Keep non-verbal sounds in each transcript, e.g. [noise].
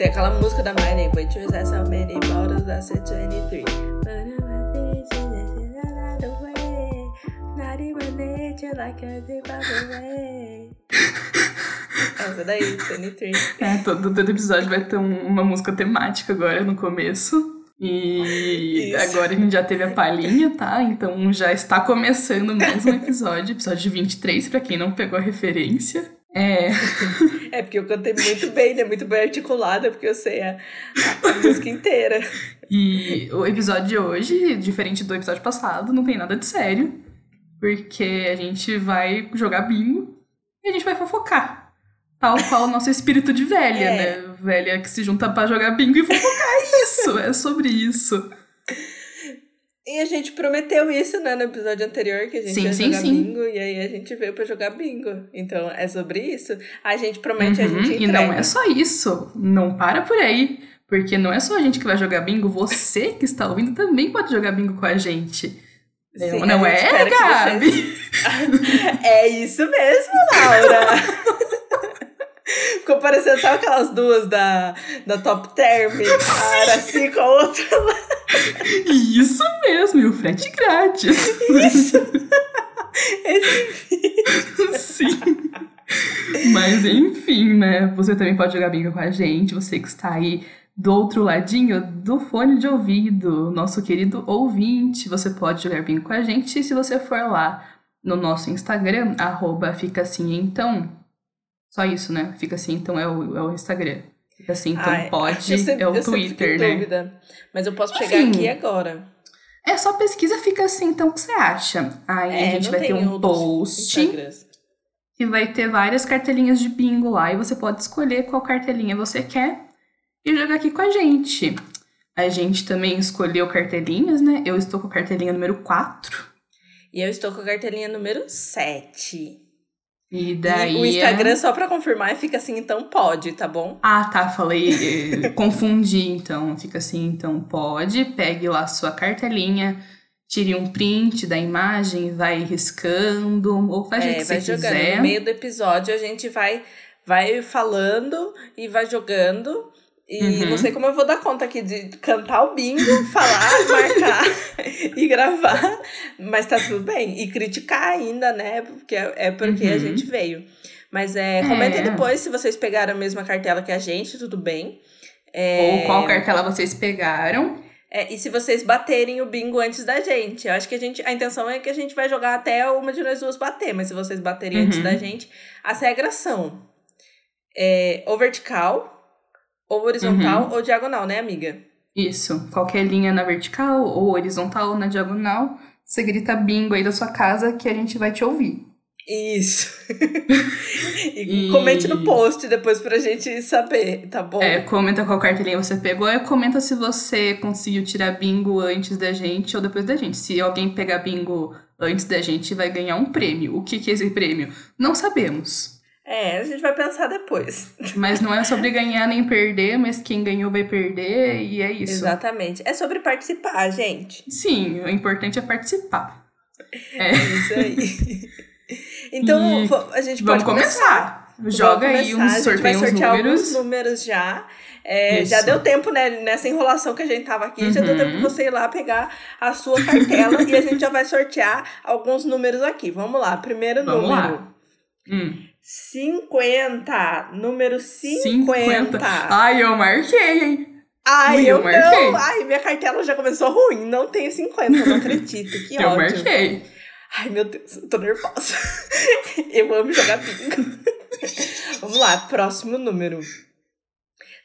Tem aquela música da Miley, Waitress has so many bottles, I said 23. Not even nature like a zip away. Essa daí, 23. É, todo, todo episódio vai ter um- uma música temática agora no começo. E Isso. agora a gente já teve a palhinha, tá? Então já está começando mais um episódio, episódio 23, pra quem não pegou a referência. É, [laughs] É porque eu cantei muito bem, né? Muito bem articulada, porque eu sei a, a- música inteira. e o episódio de hoje, diferente do episódio passado, não tem nada de sério, porque a gente vai jogar bingo e a gente vai fofocar. Tal qual o nosso espírito de velha, É. né? Velha que se junta pra jogar bingo e fofocar. É isso, é sobre isso. E a gente prometeu isso, né, no episódio anterior, que a gente Sim, ia sim, jogar sim. bingo, e aí a gente veio pra jogar bingo. Então, é sobre isso. A gente promete, a Uhum, gente E entrega. não é só isso. Não para por aí. Porque não é só a gente que vai jogar bingo, você que está ouvindo também pode jogar bingo com a gente. Sim, não não a gente é, Gabi? vocês- [laughs] É isso mesmo, Laura! [laughs] Ficou parecendo, sabe aquelas duas da, da Top Term? A Araci com a outra lá. Isso mesmo, e o frete grátis. Esse Sim. Mas enfim, né? Você também pode jogar bingo com a gente, você que está aí do outro ladinho do fone de ouvido, nosso querido ouvinte, você pode jogar bingo com a gente. Se você for lá no nosso Instagram, arroba fica assim então. Só isso, né? Fica assim então é o, é o Instagram. Fica assim então Ai, pode, sempre- é o Twitter, né? dúvida. Mas eu posso pegar aqui agora. É só pesquisa, fica assim então o que você acha. Aí É, a gente vai ter um post. Instagrams. que vai ter várias cartelinhas de bingo lá e você pode escolher qual cartelinha você quer e jogar aqui com a gente. A gente também escolheu cartelinhas, né? Eu estou com a cartelinha número 4. E eu estou com a cartelinha número 7. E daí. O Instagram, é- só pra confirmar, fica assim, então pode, tá bom? Ah, tá, falei. eh, [laughs] confundi, então. Fica assim, então pode. Pegue lá sua cartelinha, tire um print da imagem, vai riscando, ou faz o É, que vai você jogando. quiser. No meio do episódio a gente vai, vai falando e vai jogando. E Uhum. não sei como eu vou dar conta aqui de cantar o bingo, falar, [laughs] marcar e gravar. Mas tá tudo bem. E criticar ainda, né? Porque é é porque a Uhum. gente veio. Mas é, comentem É. depois se vocês pegaram a mesma cartela que a gente, tudo bem. É, Ou qual cartela vocês pegaram. é, e se vocês baterem o bingo antes da gente. Eu acho que a gente. A intenção é que a gente vai jogar até uma de nós duas bater, mas se vocês baterem Uhum. antes da gente, as regras são é, ou vertical, ou horizontal, Uhum. ou diagonal, né, amiga? Isso, qualquer linha na vertical ou horizontal ou na diagonal, você grita bingo aí da sua casa que a gente vai te ouvir. Isso. e, [laughs] [laughs] E- comente no post depois pra gente saber, tá bom? É, comenta qual cartelinha você pegou e comenta se você conseguiu tirar bingo antes da gente ou depois da gente. Se alguém pegar bingo antes da gente, vai ganhar um prêmio. O que, que é esse prêmio? Não sabemos. É, a gente vai pensar depois. Mas não é sobre ganhar nem perder, mas quem ganhou vai perder e é isso. Exatamente. É sobre participar, gente. Sim, o importante é participar. É. É isso aí. [laughs] então, E a gente Vamos pode começar. Joga Vamos aí começar. uns A gente sorteio vai uns sortear números. alguns números já. É, já deu tempo, né? Nessa enrolação que a gente tava aqui, já deu Uhum. tempo de você ir lá pegar a sua cartela [laughs] e a gente já vai sortear alguns números aqui. Vamos lá, primeiro Vamos número. lá. Hum, 50. Número 50. 50. Ai, eu marquei, hein? Ai, eu, eu marquei. não. Ai, minha cartela já começou ruim. Não tenho 50, eu não acredito. Que eu ódio. marquei. Ai, meu Deus, eu tô nervosa. [laughs] eu amo jogar bingo. [laughs] Vamos lá, próximo número.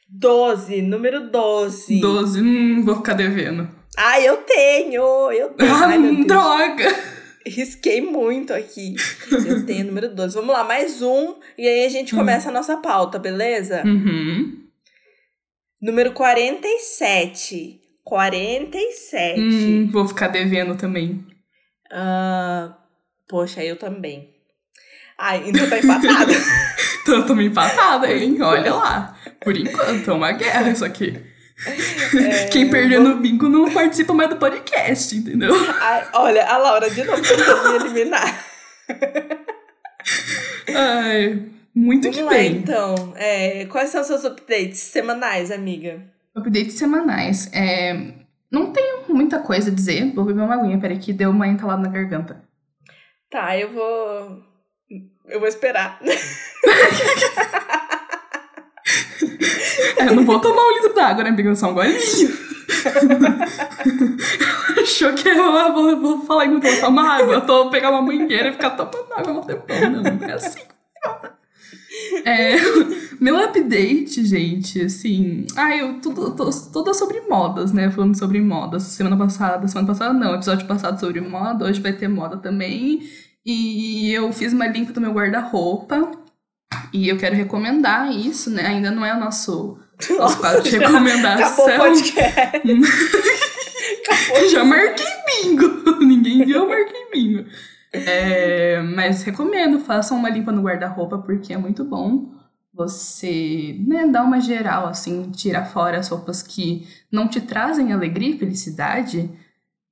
12, número 12. 12. Hum, vou ficar devendo. Ai, eu tenho, eu tenho. Ah, Ai, droga! Risquei muito aqui. Eu tenho número 12. Vamos lá, mais um. E aí a gente Hum. começa a nossa pauta, beleza? Uhum. Número 47. 47. Hum, vou ficar devendo também. Ah, poxa, eu também. Ai, então tá empatado. Então eu tô empatada, [laughs] hein? Olha [laughs] lá. Por enquanto, é uma guerra isso aqui. É, Quem perdeu no bingo não participa mais do podcast, entendeu? Ai, olha, a Laura de novo tentando me eliminar. Ai. muito Vamos que lá, bem. então. É, quais são os seus updates semanais, amiga? Updates semanais. É, não tenho muita coisa a dizer. Vou beber uma aguinha, peraí, que deu uma entalada na garganta. Tá, eu vou. Eu vou esperar. [laughs] [laughs] É, eu não vou tomar um litro d'água, né, amiga? Só um golinho. [laughs] Achou que eu ah, vou, vou falar muito, vou tomar água. Eu tô pegar uma mangueira e ficar tomando água no tempão. Não, não é assim. É, [laughs] meu update, gente, assim. Ah, eu tudo, tô, toda sobre modas, né? Falando sobre modas. Semana passada, semana passada não, episódio passado sobre moda, hoje vai ter moda também. E eu fiz uma limpa do meu guarda-roupa. E eu quero recomendar isso, né? Ainda não é o nosso, nosso quadro de recomendação. Acabou o podcast. Acabou. [laughs] Já marquei bingo. [laughs] Ninguém viu, eu marquei bingo. É, mas recomendo, façam uma limpa no guarda-roupa, porque é muito bom você né, dar uma geral, assim, tirar fora as roupas que não te trazem alegria e felicidade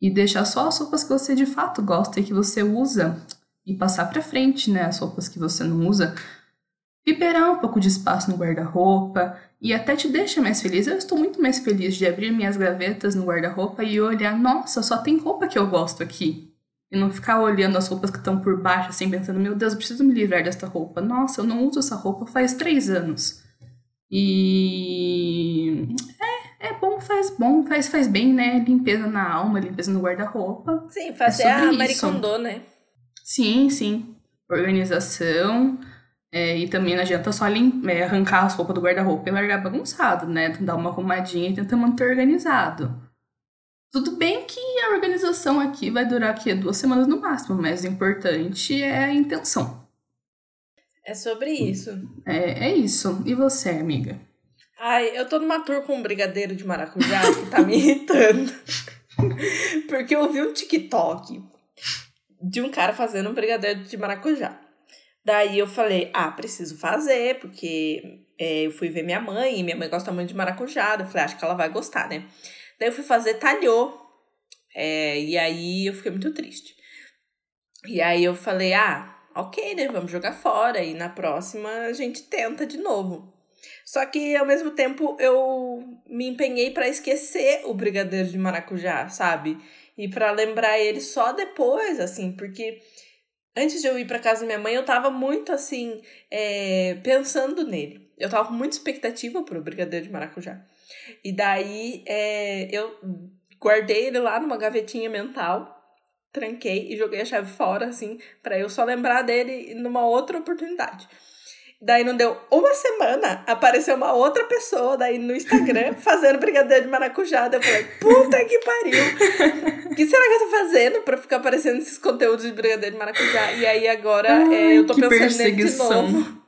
e deixar só as roupas que você de fato gosta e que você usa e passar pra frente, né, as roupas que você não usa. Liberar um pouco de espaço no guarda-roupa e até te deixa mais feliz. Eu estou muito mais feliz de abrir minhas gavetas no guarda-roupa e olhar, nossa, só tem roupa que eu gosto aqui. E não ficar olhando as roupas que estão por baixo, assim, pensando, meu Deus, eu preciso me livrar desta roupa. Nossa, eu não uso essa roupa faz três anos. E é, é bom, faz bom, faz, faz bem, né? Limpeza na alma, limpeza no guarda-roupa. Sim, fazer É a Marie. Kondo, né? Sim, sim. Organização. É, e também não adianta só lim- é, arrancar as roupas do guarda-roupa e largar bagunçado, né? Dar uma arrumadinha e tentar manter organizado. Tudo bem que a organização aqui vai durar aqui duas semanas no máximo, mas o importante é a intenção. É sobre isso. É, é isso. E você, amiga? Ai, eu tô numa tour com um brigadeiro de maracujá que tá me [laughs] irritando. Porque eu vi um TikTok de um cara fazendo um brigadeiro de maracujá. Daí eu falei, ah, preciso fazer, porque é, eu fui ver minha mãe, e minha mãe gosta muito de maracujá. Eu falei, acho que ela vai gostar, né? Daí eu fui fazer, talhou. É, e aí eu fiquei muito triste. E aí eu falei, ah, ok, né? Vamos jogar fora. E na próxima a gente tenta de novo. Só que ao mesmo tempo eu me empenhei pra esquecer o brigadeiro de maracujá, sabe? E pra lembrar ele só depois, assim, porque antes de eu ir pra casa da minha mãe, eu tava muito assim, é, pensando nele. Eu tava com muita expectativa pro brigadeiro de maracujá. E daí é, eu guardei ele lá numa gavetinha mental, tranquei e joguei a chave fora, assim, pra eu só lembrar dele numa outra oportunidade. Daí não deu uma semana, apareceu uma outra pessoa daí no Instagram [laughs] fazendo brigadeiro de maracujá. Daí eu falei, puta que pariu! O que será que eu tô fazendo pra ficar aparecendo esses conteúdos de brigadeiro de maracujá? E aí agora Ai, é, eu tô pensando nele de novo.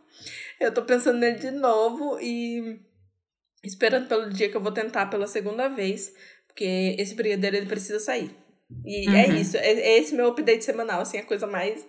Eu tô pensando nele de novo e esperando pelo dia que eu vou tentar pela segunda vez. Porque esse brigadeiro ele precisa sair. E é Uhum. isso. É, é esse meu update semanal, assim, a coisa mais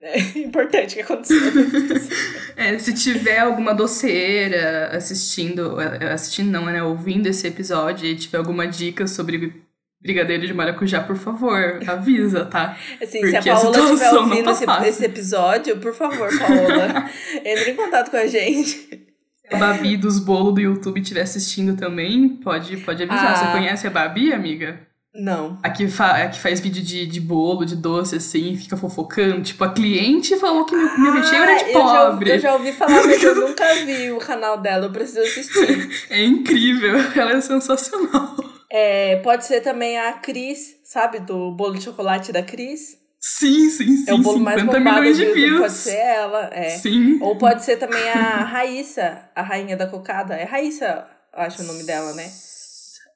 é, [laughs] importante que aconteceu. [laughs] É, se tiver alguma doceira assistindo, é, assistindo não, né, ouvindo esse episódio e tiver alguma dica sobre brigadeiro de maracujá, por favor, avisa, tá? Assim, Porque se a Paola estiver não ouvindo tá esse, esse episódio, por favor, Paola, [laughs] entre em contato com a gente. Se a Babi dos bolos do YouTube estiver assistindo também, pode, pode avisar. Ah. Você conhece a Babi, amiga? Não. A que, fa a que faz vídeo de, de bolo, de doce, assim, fica fofocando. Tipo, a cliente falou que meu, meu recheio era de Ah, eu já- pobre. Eu já, ouvi falar, mas eu [laughs] nunca vi o canal dela, eu preciso assistir. [laughs] É incrível, [laughs] ela é sensacional. É, pode ser também a Cris, sabe, do bolo de chocolate da Cris. Sim, sim, sim. é o bolo mais 50 bombado milhões de views. pode ser ela, é. Sim. Ou pode ser também a Raíssa, a rainha da cocada. É Raíssa, eu acho o nome dela, né?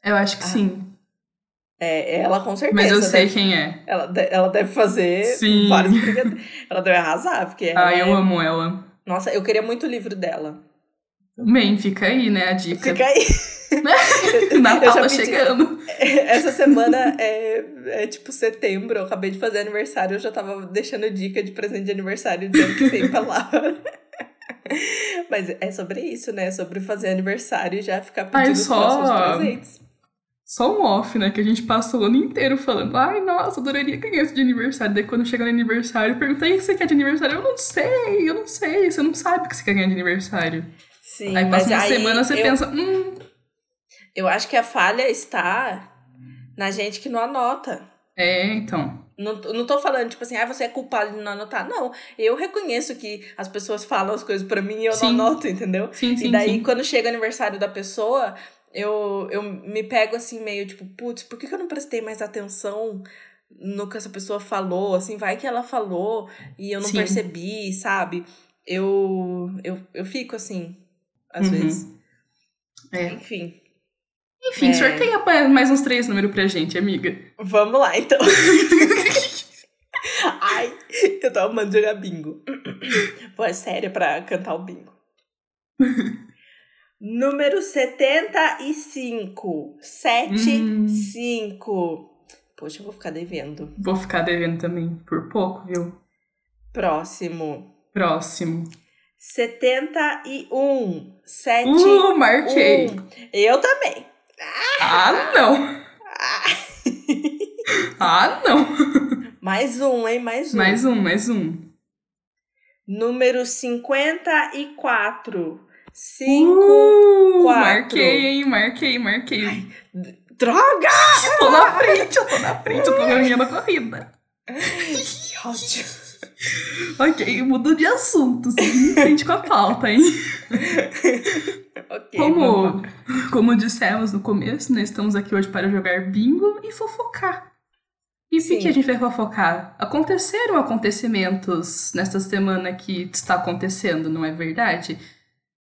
Eu acho que Ah, sim. É, ela com certeza. Mas eu sei deve, quem é. ela, ela deve fazer Sim. vários. Ela deve arrasar, porque Ah, eu é- amo ela. Nossa, eu queria muito o livro dela. Também, fica aí, né, a dica. Fica aí. [laughs] Natal tá chegando. [laughs] Essa semana é, é tipo setembro, eu acabei de fazer aniversário, eu já tava deixando dica de presente de aniversário do ano que pra lá. [laughs] Mas é sobre isso, né? Sobre fazer aniversário e já ficar pedindo os só- próximos presentes. Só um off, né? Que a gente passa o ano inteiro falando, ai, nossa, adoraria ganhar isso de aniversário. Daí quando chega no aniversário, pergunta, aí, o que você quer de aniversário? Eu não sei, eu não sei. Você não sabe o que você quer ganhar de aniversário. Sim, aí passa uma aí semana, você eu, pensa, hum, eu acho que a falha está na gente que não anota. é, então. Não, não tô falando, tipo assim, ah, você é culpado de não anotar. Não, eu reconheço que as pessoas falam as coisas pra mim e eu Sim. não anoto, entendeu? Sim, sim, e daí, sim. quando chega o aniversário da pessoa, eu, eu me pego assim, meio tipo, putz, por que, que eu não prestei mais atenção no que essa pessoa falou? Assim, vai que ela falou e eu não Sim. percebi, sabe? Eu, eu, eu fico assim, às Uhum. vezes. É. Enfim, Enfim, É. sorteia mais uns três números pra gente, amiga. vamos lá então. [laughs] Ai, eu tô amando jogar bingo. Voz séria pra cantar o bingo. [laughs] Número 75. 7, Hum. 5. Poxa, eu vou ficar devendo. Vou ficar devendo também, por pouco, viu? Próximo. Próximo. 71. 7, Uh, marquei. 1. Eu também. Ah, não. Ah, não. Mais um, hein? Mais um. Mais um, mais um. Número 54. 5. Uh, quatro. marquei, hein? Marquei, marquei. Droga! Tô na frente, eu tô na frente, eu tô ganhando a corrida. Que ódio. Ok, mudo de assunto, em frente com a pauta, hein? Ok, Como, como dissemos no começo, né, estamos aqui hoje para jogar bingo e fofocar. E o que a gente vai fofocar? Aconteceram acontecimentos nesta semana que está acontecendo, não é verdade?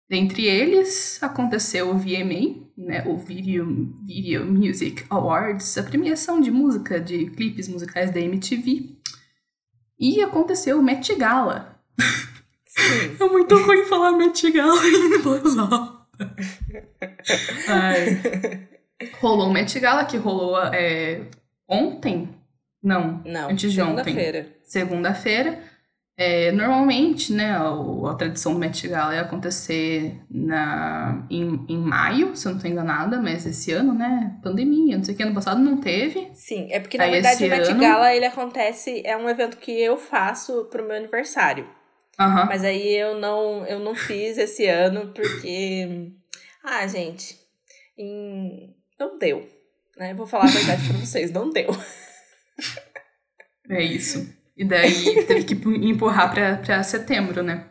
Dentre eles, aconteceu o VMA, né, o Video, Video Music Awards, a premiação de música de clipes musicais da MTV. E aconteceu o Met Gala. Sim. É muito ruim falar Met Gala em voz alta. Ai. Rolou o Met Gala, que rolou é, ontem? Não, Não, antes de ontem. segunda-feira. Segunda-feira. É, normalmente, né, a, a tradição do Met Gala é acontecer na, em, em maio, se eu não estou enganada, mas esse ano, né, pandemia, não sei o que, ano passado não teve. Sim, é porque na Aí, verdade o Met ano- Gala ele acontece, é um evento que eu faço pro meu aniversário. Aham. Mas aí eu não, eu não fiz esse ano porque. Ah, gente, em- não deu. Né? Vou falar a verdade pra vocês, não deu. É isso. E daí teve que empurrar pra, pra setembro, né?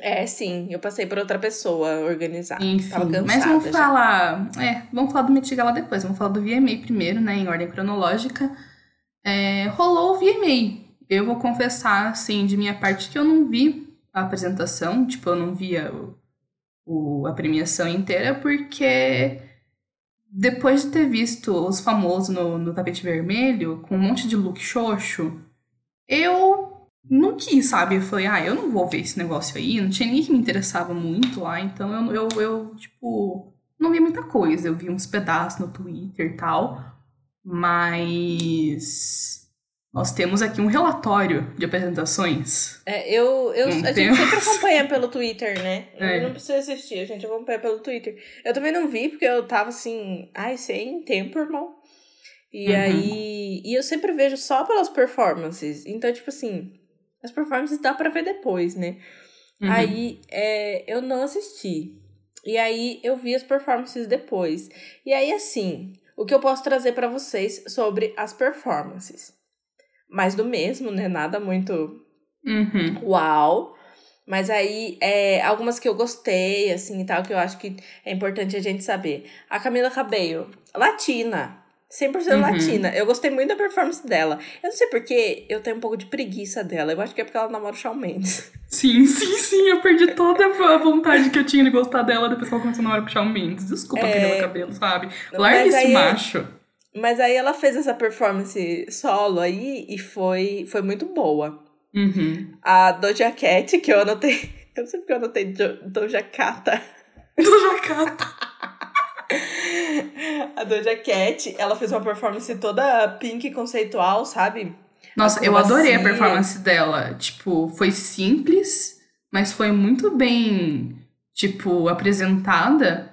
É, sim, eu passei por outra pessoa organizar. Enfim, mas vamos já. falar. É, vamos falar do Met Gala depois. Vamos falar do VMA primeiro, né? Em ordem cronológica. É, rolou o VMA. Eu vou confessar, assim, de minha parte, que eu não vi a apresentação. Tipo, eu não via o, o- a premiação inteira, porque depois de ter visto os famosos no, no tapete vermelho, com um monte de look xoxo, eu não quis, sabe? Eu falei, ah, eu não vou ver esse negócio aí. Não tinha ninguém que me interessava muito lá, então eu, eu, eu tipo, não vi muita coisa. Eu vi uns pedaços no Twitter e tal, mas nós temos aqui um relatório de apresentações. É, eu, eu, Não a gente temos. sempre acompanha pelo Twitter, né? [laughs] É. Não precisa assistir, a gente acompanha pelo Twitter. Eu também não vi, porque eu tava assim, ai, sem tempo, irmão. E Uhum. aí. E eu sempre vejo só pelas performances. Então, tipo assim, as performances dá pra ver depois, né? Uhum. Aí é, eu não assisti. E aí eu vi as performances depois. E aí, assim, o que eu posso trazer pra vocês sobre as performances? Mais do mesmo, né? Nada muito Uhum. uau. Mas aí, é, algumas que eu gostei, assim, e tal, que eu acho que é importante a gente saber. A Camila Cabello, latina. 100% Uhum. latina. Eu gostei muito da performance dela. Eu não sei porquê, eu tenho um pouco de preguiça dela. Eu acho que é porque ela namora o Shawn Mendes. [laughs] Sim, sim, sim, eu perdi toda a vontade que eu tinha de gostar dela depois que ela começou na hora com o Shawn Mendes. Desculpa, É. Camila Cabelo, sabe? Larga esse aí- macho. Mas aí ela fez essa performance solo aí e foi, foi muito boa. Uhum. A Doja Cat, que eu anotei. [laughs] Eu não sei porque eu anotei Doja Cata. Do Jacata. [laughs] A Doja Cat, ela fez uma performance toda pink conceitual, sabe? Nossa, eu adorei a Acrobacia. performance dela. Tipo, foi simples, mas foi muito bem, tipo, apresentada.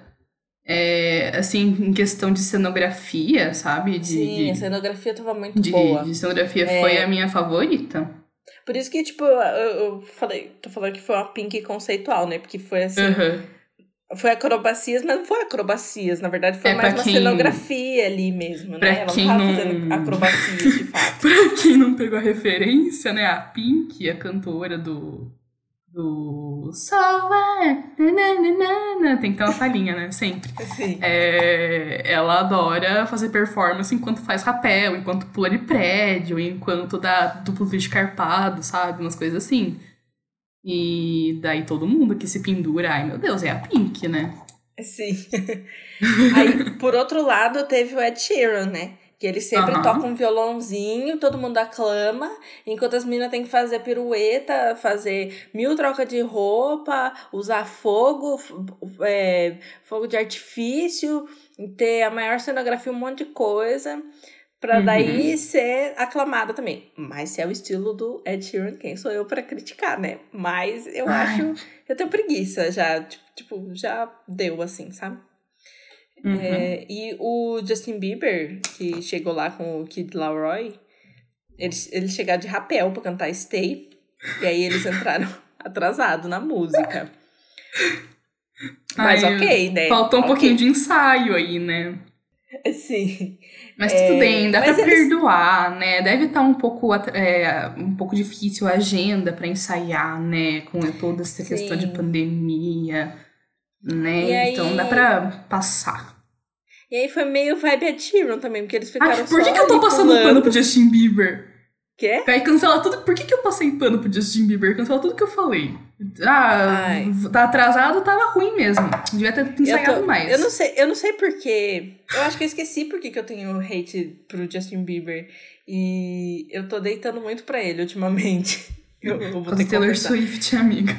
É, assim, em questão de cenografia, sabe? De, Sim, de, a cenografia tava muito de, boa. de cenografia É. foi a minha favorita. Por isso que, tipo, eu, eu falei, tô falando que foi uma pink conceitual, né? Porque foi assim, Aham. Foi acrobacias, mas não foi acrobacias, na verdade foi É, mais uma quem- cenografia ali mesmo, pra né? Ela quem não tava não- fazendo acrobacias de [laughs] fato. Pra quem não pegou a referência, né? A Pink, a cantora do. Do. So? Nananana. Tem que ter uma palhinha, né? Sempre. Assim. É, ela adora fazer performance enquanto faz rapel, enquanto pula de prédio, enquanto dá duplo vídeo carpado, sabe? Umas coisas assim. E daí todo mundo que se pendura, ai meu Deus, é a Pink, né? Sim. [laughs] Aí, por outro lado, teve o Ed Sheeran, né? Que ele sempre Aham. toca um violãozinho, todo mundo aclama, enquanto as meninas têm que fazer pirueta, fazer mil trocas de roupa, usar fogo, é, fogo de artifício, ter a maior cenografia, um monte de coisa, pra Uhum. daí ser aclamada também. Mas se é o estilo do Ed Sheeran, quem sou eu pra criticar, né? Mas eu Ai. acho. Eu tenho preguiça já, tipo, tipo, já deu assim, sabe? Uhum. É, e o Justin Bieber, que chegou lá com o Kid Laroi, eles, eles chegaram de rapel pra cantar Stay, e aí eles entraram [laughs] atrasado na música. Mas Ai, ok, né? Faltou um Ok. pouquinho de ensaio aí, né? [laughs] Sim. Mas É, tudo bem, dá mas pra eles- perdoar, né? Deve estar um pouco é, um pouco difícil a agenda pra ensaiar, né? Com toda essa questão de Sim. pandemia, né? E aí- Então dá pra passar. E aí foi meio vibe Ed Sheeran também, porque eles ficaram Ai, por que, só que eu tô passando pulando. pano pro Justin Bieber? Quê? Aí cancela tudo. Por que, que eu passei pano pro Justin Bieber? Cancela tudo que eu falei. Ah, Ai. tá atrasado, tava ruim mesmo. Devia ter ensaiado tô- mais. eu não sei, eu não sei porquê. Eu acho que eu esqueci porque que eu tenho hate pro Justin Bieber. E eu tô deitando muito pra ele ultimamente. Eu, [laughs] eu vou ter que Taylor. Swift, amiga.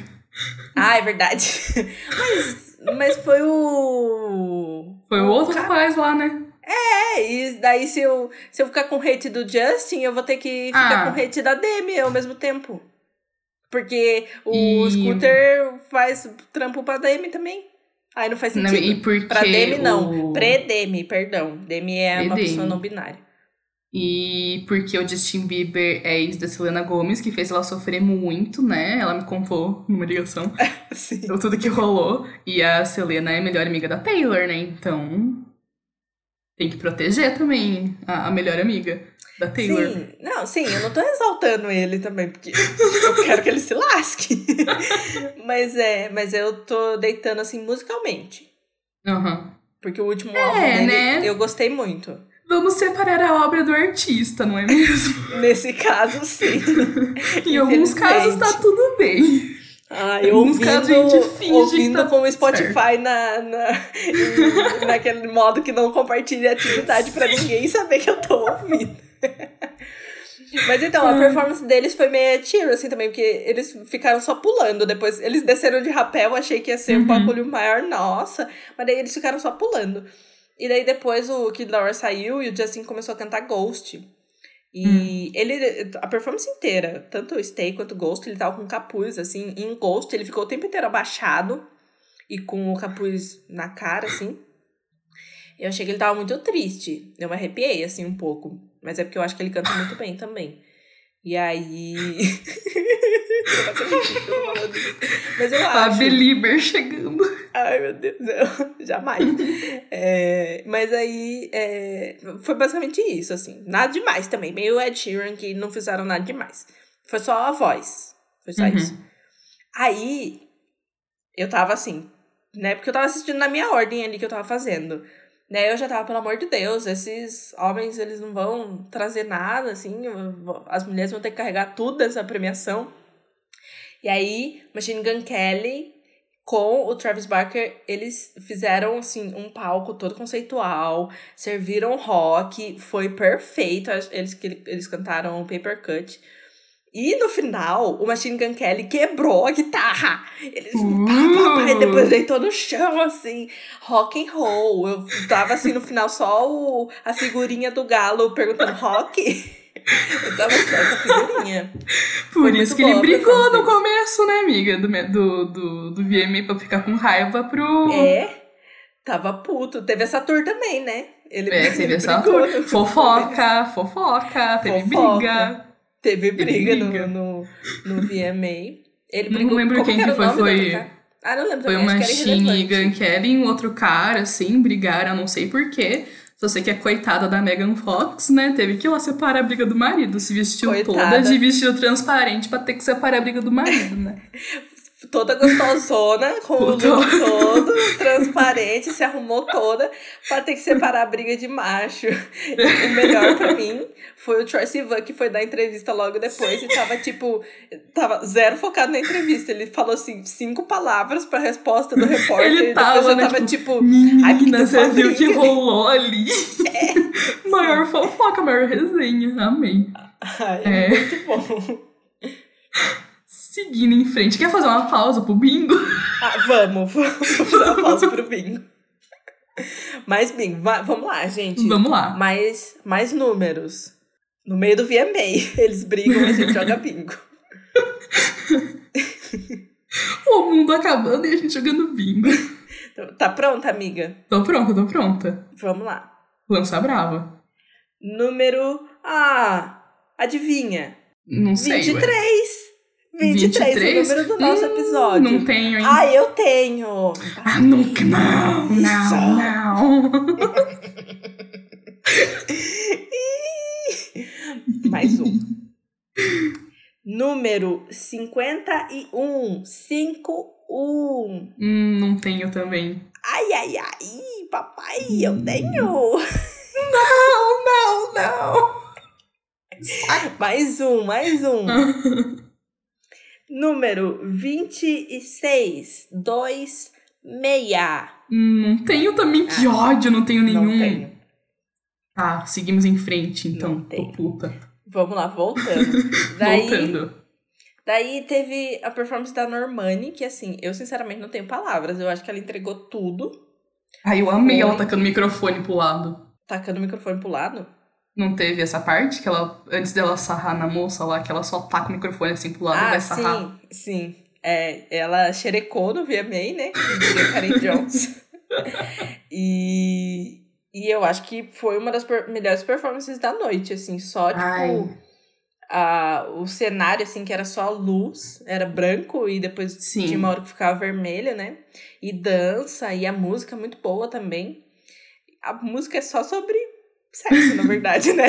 Ah, é verdade. [laughs] mas, mas foi o. Foi o outro rapaz lá, né? É, e daí se eu, se eu ficar com hate do Justin, eu vou ter que ficar Ah. com hate da Demi ao mesmo tempo. Porque o E- Scooter faz trampo pra Demi também. Aí não faz Não, sentido. e porque Pra Demi, não. o- Pré-Demi, perdão. Demi é uma pessoa não binária. E porque o Justin Bieber é ex da Selena Gomez, que fez ela sofrer muito, né? Ela me contou numa ligação [laughs] Sim. tudo que rolou. E a Selena é a melhor amiga da Taylor, né? Então tem que proteger também a, a melhor amiga da Taylor. Sim, não, sim, eu não tô exaltando ele também, porque eu quero que ele se lasque. [laughs] mas é, mas eu tô deitando assim musicalmente. Aham. Porque o último álbum É, dele né? eu gostei muito. Vamos separar a obra do artista, não é mesmo? Nesse caso, sim. [laughs] em alguns casos tá tudo bem. Ah, eu ouvindo, a gente finge ouvindo tá com o Spotify na, na, em- [laughs] naquele modo que não compartilha atividade pra ninguém saber que eu tô ouvindo. [laughs] Mas então, a performance deles foi meio tiro, assim, também, porque eles ficaram só pulando. Depois, eles desceram de rapel, achei que ia ser um Uhum. bagulho maior, nossa. Mas daí eles ficaram só pulando. E daí depois o Kid Laroi saiu e o Justin começou a cantar Ghost. E ele, a performance inteira, tanto o Stay quanto o Ghost, ele tava com capuz, assim. E em Ghost, ele ficou o tempo inteiro abaixado e com o capuz na cara, assim. Eu achei que ele tava muito triste. Eu me arrepiei, assim, um pouco. Mas é porque eu acho que ele canta muito bem também. E aí. eu. [laughs] Mas eu A acho. Belieber chegando. Ai, meu Deus, eu, [laughs] jamais. É, mas aí, é, foi basicamente isso, assim. Nada demais também. Meio Ed Sheeran, que não fizeram nada demais. Foi só a voz. Foi só Uhum. isso. Aí, eu tava assim, né? Porque eu tava assistindo na minha ordem ali que eu tava fazendo. Né, eu já tava, pelo amor de Deus, esses homens, eles não vão trazer nada, assim, as mulheres vão ter que carregar tudo essa premiação. E aí, Machine Gun Kelly com o Travis Barker, eles fizeram, assim, um palco todo conceitual, serviram rock, foi perfeito, eles, eles cantaram Paper Cut. E no final, o Machine Gun Kelly quebrou a guitarra. Eles pá, pá, pá, e depois deitou no chão, assim, rock and roll. Eu tava assim no final só o, a figurinha do galo perguntando rock. [laughs] Eu tava só essa figurinha. Por Foi isso que ele brigou no começo, né, amiga? Do, do, do, do VMA pra ficar com raiva pro. É. Tava puto. Teve essa tour também, né? Ele, é, [laughs] teve essa tour. Fofoca, fofoca, teve fofoca. briga. Teve briga, briga. No, no, no VMA. Ele brigou, não lembro quem que foi. Foi, ah, não lembro foi uma Shin e e um outro cara, assim, brigaram, não sei porquê. Só sei que a coitada da Megan Fox, né, teve que ir lá separar a briga do marido. Se vestiu coitada. toda de vestido transparente pra ter que separar a briga do marido, né? [laughs] toda gostosona, com o look todo transparente, se arrumou toda pra ter que separar a briga de macho. o melhor pra mim foi o Troy Sivan, que foi dar entrevista logo depois Sim. e tava, tipo, tava zero focado na entrevista. Ele falou, assim, cinco palavras pra resposta do repórter. Ele tava, né, tava tipo, tipo menina, você viu que rolou ali? [laughs] É. maior fofoca, maior resenha. Amei. Ai, é. muito bom. Seguindo em frente. Quer fazer uma pausa pro bingo? [laughs] Ah, vamos, vamos fazer uma pausa pro bingo. Mais bingo. vamos lá, gente. Vamos lá. Mais, mais números. No meio do VMA. [laughs] Eles brigam e a gente joga bingo. [laughs] o mundo acabando e a gente jogando bingo. Tá pronta, amiga? Tô pronta, tô pronta. Vamos lá. Lança brava. Número. Ah! Adivinha? Não sei. 23. Ué. 23, 23? o número do nosso hum, episódio. Não tenho, hein? Ah, eu tenho. Ah, nunca. Não, não, não. [laughs] Mais um. Número 51. 51. Hum, não tenho também. Ai, ai, ai, papai, eu tenho. Não, não, não. Mais um, mais um. [laughs] Número 26, 2, meia. Não tenho também, que ah, ódio, não tenho nenhum. Não tenho. Ah, seguimos em frente, então. Tô puta. Vamos lá, voltando. [laughs] Daí, voltando. Daí teve a performance da Normani, que assim, eu sinceramente não tenho palavras. Eu acho que ela entregou tudo. Ai, eu amei Foi... ela tacando o microfone pro lado. Tacando o microfone pro lado? Não teve essa parte que ela, antes dela sarrar na moça lá, que ela só taca o microfone assim pro lado ah, e vai sarrar? Sim, sim. É, ela xerecou no VMA, né? Karen [laughs] Jones. e, e eu acho que foi uma das per melhores performances da noite, assim, só tipo. A, o cenário, assim, que era só luz, era branco e depois sim. tinha uma hora que ficava vermelho, né? E dança, e a música é muito boa também. A música é só sobre sexo, na verdade, né?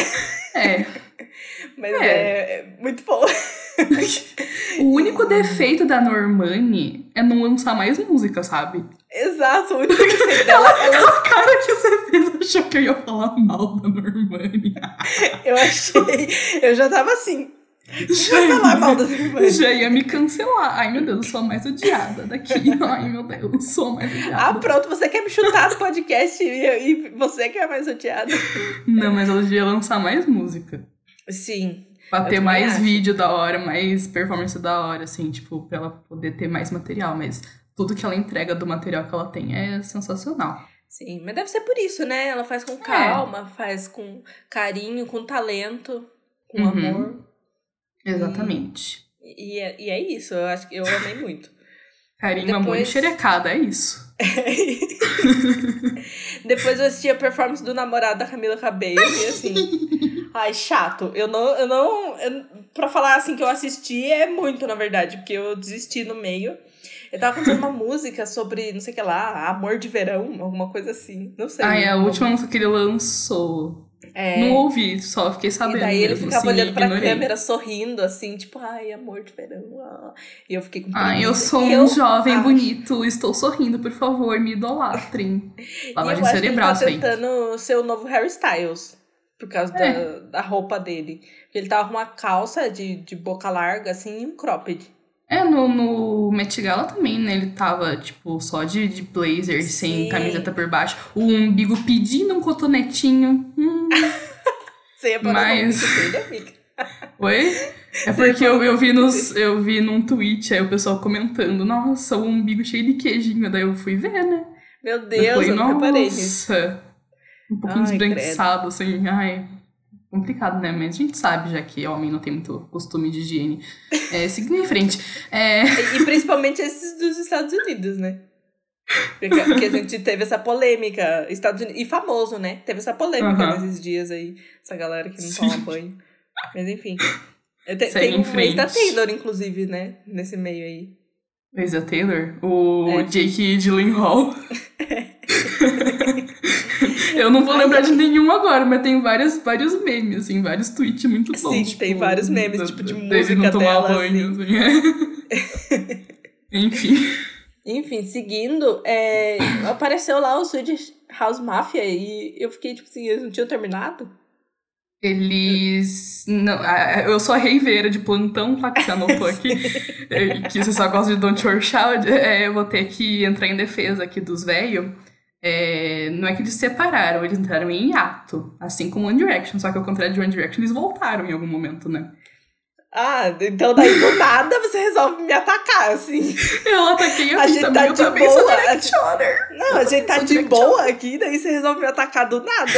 É. [laughs] Mas é, é muito bom. [laughs] o único defeito da Normani é não lançar mais música, sabe? Exato, o único defeito dela. Ela... A cara que você fez achou que eu ia falar mal da Normani. [laughs] eu achei. Eu já tava assim. Já ia, falar mal das já ia me cancelar. Ai, meu Deus, eu sou a mais odiada daqui. [laughs] Ai, meu Deus, eu sou a mais odiada. Ah, pronto, você quer me chutar do podcast e, e você que é a mais odiada. Não, mas ela devia lançar mais música. Sim. Pra ter mais acho. vídeo da hora, mais performance da hora, assim, tipo, pra ela poder ter mais material. Mas tudo que ela entrega do material que ela tem é sensacional. Sim, mas deve ser por isso, né? Ela faz com é. calma, é. faz com carinho, com talento, com uhum. amor. Exatamente. E, e, é, e, é, isso, eu acho que eu amei muito. Carinho, Depois... amor e xerecada, é isso. [laughs] Depois eu assisti a performance do namorado da Camila Cabello e assim. ai, chato. Eu não. Eu não eu, pra falar assim que eu assisti é muito, na verdade, porque eu desisti no meio. Eu tava cantando uma música sobre, não sei o que lá, amor de verão, alguma coisa assim. Não sei. Ah, é a última música que ele lançou. É. Não ouvi, só fiquei sabendo. E daí ele ficava assim, olhando pra ignorei. câmera, sorrindo, assim, tipo, ai, amor de verão. E eu fiquei com Ai, eu sou um eu jovem acho... bonito, estou sorrindo, por favor, me idolatrem. [laughs] Lavagem cerebral, ele tá tentando ser o novo Harry Styles. Por causa é. da, da roupa dele. Ele tava com uma calça de, de boca larga, assim, e um cropped. É, no, no Met Gala também, né? Ele tava, tipo, só de, de blazer, Sim. sem camiseta por baixo. O umbigo pedindo um cotonetinho. Hum. [laughs] Você ia Mas... dele, amiga? [laughs] Oi? É porque eu, eu, vi nos, eu vi num tweet aí o pessoal comentando, nossa, o umbigo cheio de queijinho. Daí eu fui ver, né? Meu Deus, eu, falei, eu nisso. Um pouquinho ai, esbranquiçado, assim, ai, complicado, né? Mas a gente sabe já que homem não tem muito costume de higiene. É, seguindo em frente. É... E principalmente esses dos Estados Unidos, né? Porque, porque a gente teve essa polêmica, Estados Unidos, e famoso, né? Teve essa polêmica Aham. nesses dias aí, essa galera que não Sim. toma banho. Mas enfim. Te- tem em um mês da. Taylor, inclusive, né? Nesse meio aí. Fez a Taylor? O É. Jake Gyllenhaal. [laughs] Eu não vou lembrar de nenhum agora, mas tem várias, vários memes, assim, vários tweets muito bons. Sim, tipo, tem vários memes, da- tipo, de música não tomar dela, banho, assim. é. [laughs] Enfim. Enfim, seguindo, é, apareceu lá o Swedish House Mafia e eu fiquei tipo assim, eles não tinham terminado? Eles. Não, eu sou a reiveira de plantão, tá? Que você anotou [laughs] aqui. É, que você só gosta de Don't Your Shout. É, eu vou ter que entrar em defesa aqui dos velhos. É, não é que eles separaram, eles entraram em hiato. Assim como One Direction. Só que ao contrário de One Direction, eles voltaram em algum momento, né? Ah, então daí do nada você resolve me atacar, assim. [laughs] Eu ataquei A gente também, tá de também boa. Directioner. Não, a gente tá sou de boa aqui, daí você resolve me atacar do nada.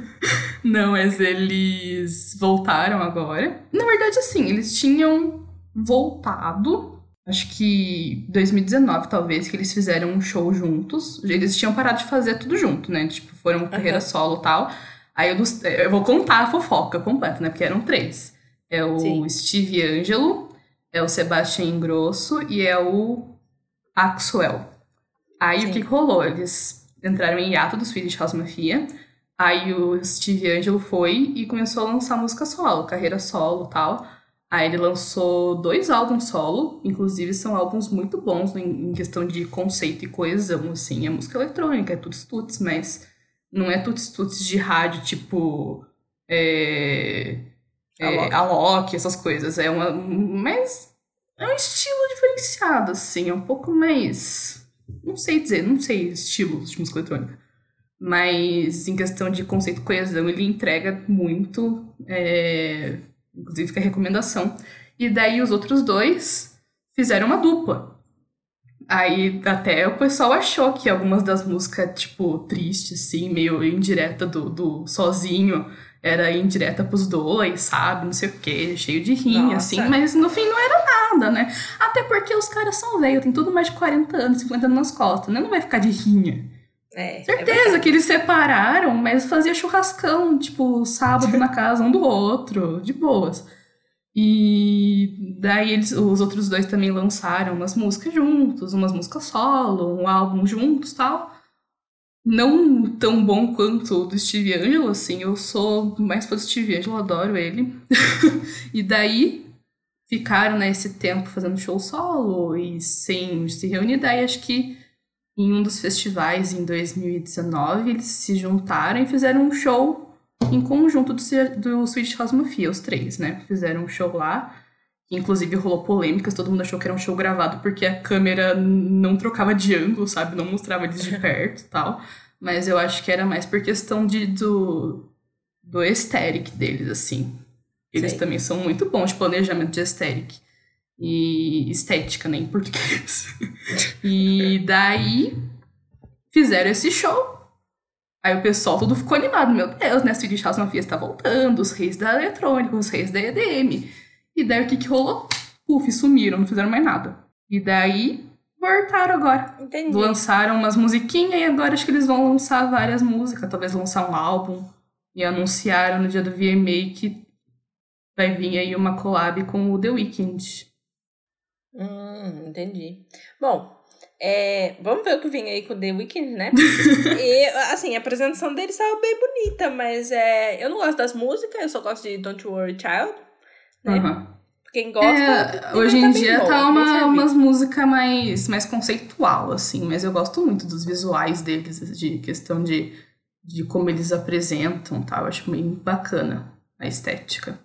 [laughs] Não, mas eles voltaram agora. Na verdade, assim, eles tinham voltado. Acho que 2019, talvez, que eles fizeram um show juntos. Eles tinham parado de fazer tudo junto, né? Tipo, foram carreira solo e tal. Aí eu, dos- eu vou contar a fofoca completa, né? Porque eram três. É o Sim. Steve Angelo, é o Sebastian Grosso e é o Axwell. Aí Sim. o que rolou? Eles entraram em hiato do Swedish House Mafia. Aí o Steve Angelo foi e começou a lançar música solo, carreira solo e tal. Aí ele lançou dois álbuns solo, inclusive são álbuns muito bons em, questão de conceito e coesão, assim. É música eletrônica, é tuts tuts, mas não é tuts tuts de rádio, tipo... É, é. Alok, essas coisas. É uma... Mas é um estilo diferenciado, assim. É um pouco mais... Não sei dizer, não sei estilos de música eletrônica. Mas em questão de conceito e coesão, ele entrega muito. é, Inclusive fica a recomendação. E daí os outros dois fizeram uma dupla. Aí até o pessoal achou que algumas das músicas, tipo, tristes, assim, meio indireta do, do sozinho, era indireta pros dois, sabe? Não sei o quê, cheio de rinha, assim, mas no fim não era nada, né? Até porque os caras são velhos, tem tudo mais de 40 anos, 50 anos nas costas, né? Não vai ficar de rinha. É, é Certeza verdade. que eles separaram, mas fazia churrascão, tipo, sábado na casa um do outro, de boas. E daí eles, os outros dois também lançaram umas músicas juntos, umas músicas solo, um álbum juntos tal. Não tão bom quanto o do Steve Angelo, assim, eu sou mais fã do Steve Angelo, adoro ele. [laughs] e daí ficaram nesse tempo fazendo show solo e sem se reunir, daí acho que em um dos festivais em 2019, eles se juntaram e fizeram um show em conjunto do, do Swedish House Mafia, os três, né? Fizeram um show lá, que inclusive rolou polêmicas, todo mundo achou que era um show gravado porque a câmera não trocava de ângulo, sabe? Não mostrava eles de [laughs] perto e tal. Mas eu acho que era mais por questão de, do, do aesthetic deles, assim. Eles Sei. também são muito bons de planejamento de aesthetic. E estética, né, em português. E daí fizeram esse show. Aí o pessoal todo ficou animado. Meu Deus, né? Swedish House Mafia está voltando, os reis da eletrônica, os reis da EDM. E daí o que que rolou? Puf, sumiram, não fizeram mais nada. E daí voltaram agora. Entendi. Lançaram umas musiquinhas e agora acho que eles vão lançar várias músicas, talvez lançar um álbum. E anunciaram no dia do VMA que vai vir aí uma collab com o The Weeknd. Hum, entendi. Bom, é, vamos ver o que vem aí com o The Weeknd, né? [laughs] e, assim, a apresentação dele saiu bem bonita, mas é, eu não gosto das músicas, eu só gosto de Don't Worry Child, né? Aham. Quem gosta. É, hoje tá em bem dia bom, tá uma, servido. umas músicas mais, mais conceitual, assim, mas eu gosto muito dos visuais deles, de questão de, de como eles apresentam, tá? Eu acho bem bacana a estética.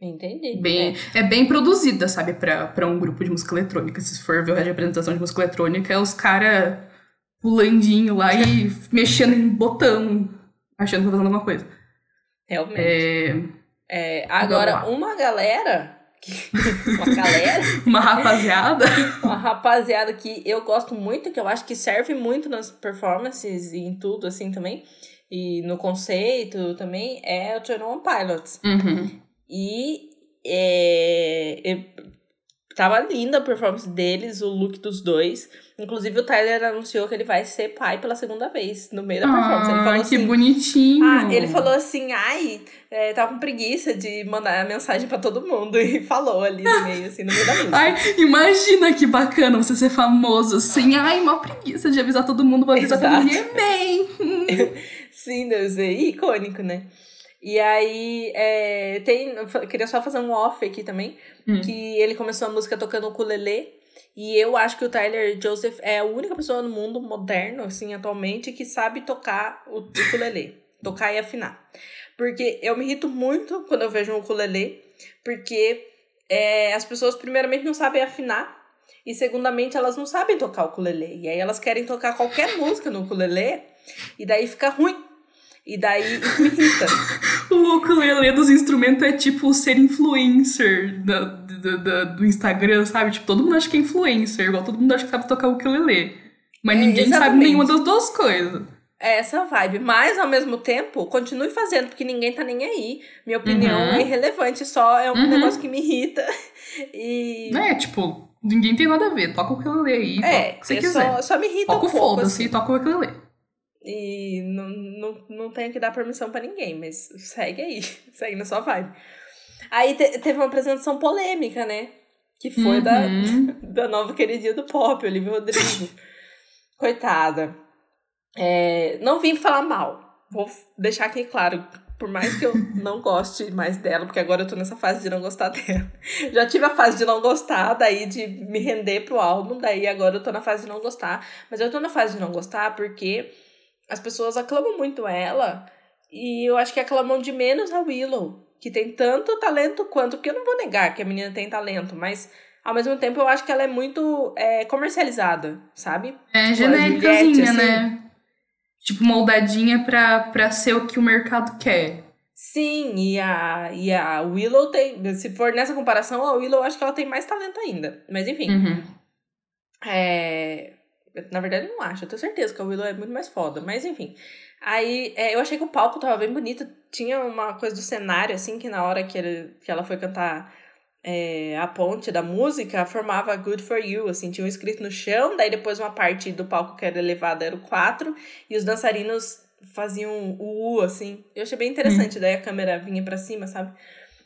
Entendi. Bem, é. bem produzida, sabe, pra, pra um grupo de música eletrônica. Se for ver a apresentação de música eletrônica, é os caras pulandinho lá e [laughs] mexendo em botão, achando que tá fazendo alguma coisa. Realmente. É, É, agora, uma galera. [laughs] uma galera. [laughs] uma rapaziada. Uma rapaziada que eu gosto muito, que eu acho que serve muito nas performances e em tudo assim também. E no conceito também, é o Twenty One Pilots. Uhum. E é, é, Tava linda a performance deles, o look dos dois. Inclusive, o Tyler anunciou que ele vai ser pai pela segunda vez no meio da performance. Ele Ah, falou que assim. bonitinho. Ah, ele falou assim, ai, é, tava com preguiça de mandar a mensagem pra todo mundo. [laughs] E falou ali no meio, assim, no meio da música. Ai, imagina que bacana você ser famoso assim. Ai, uma preguiça de avisar todo mundo, vou avisar todo mundo. Exato. Amém! [laughs] Sim, Deus, é icônico, né? E aí, é, tem, queria só fazer um off aqui também, Hum. que ele começou a música tocando ukulele, e eu acho que o Tyler Joseph é a única pessoa no mundo moderno, assim, atualmente, que sabe tocar o ukulele, tocar e afinar. Porque eu me irrito muito quando eu vejo um ukulele, porque é, as pessoas, primeiramente, não sabem afinar, e segundamente, elas não sabem tocar o ukulele. E aí elas querem tocar qualquer música no ukulele, e daí fica ruim. E daí me irrita. [laughs] O ukulele dos instrumentos é tipo ser influencer da, da- da- do Instagram, sabe? Tipo, todo mundo acha que é influencer, igual todo mundo acha que sabe tocar ukulele. Mas É, ninguém sabe exatamente. nenhuma das duas coisas. É essa vibe. Mas, ao mesmo tempo, continue fazendo, porque ninguém tá nem aí. Minha opinião Uhum. é irrelevante, só é um Uhum. negócio que me irrita. [laughs] E. É, tipo, ninguém tem nada a ver. Toca o ukulele aí, toca É, o que você é quiser. só, só me irrita Toca um o pouco. foda-se assim. e toca o ukulele. E não, não, não tenho que dar permissão pra ninguém, mas segue aí. [laughs] Segue na sua vibe. Aí te- teve uma apresentação polêmica, né? Que foi da, Uhum. [laughs] da nova queridinha do pop, Olivia Rodrigo. [laughs] Coitada. É, não vim falar mal. Vou deixar aqui claro. Por mais que eu não goste mais dela, porque agora eu tô nessa fase de não gostar dela. Já tive a fase de não gostar, daí de me render pro álbum, daí agora eu tô na fase de não gostar. Mas eu tô na fase de não gostar porque as pessoas aclamam muito ela e eu acho que aclamam de menos a Willow, que tem tanto talento quanto, porque eu não vou negar que a menina tem talento, mas ao mesmo tempo eu acho que ela é muito é, comercializada, sabe? É Tipo, genéricazinha, Juliette, assim. né? Tipo, moldadinha pra, pra ser o que o mercado quer. Sim, e a, e a Willow tem. Se for nessa comparação, a Willow acho que ela tem mais talento ainda. Mas enfim. Uhum. É... Na verdade, eu não acho. Eu tenho certeza que a Willow é muito mais foda. Mas enfim. Aí é, eu achei que o palco tava bem bonito. Tinha uma coisa do cenário, assim, que na hora que, ele, que ela foi cantar é, a ponte da música, formava Good for You. Assim, tinha um escrito no chão. Daí depois uma parte do palco que era elevada era o 4. E os dançarinos faziam o U, assim. Eu achei bem interessante. Daí a câmera vinha pra cima, sabe?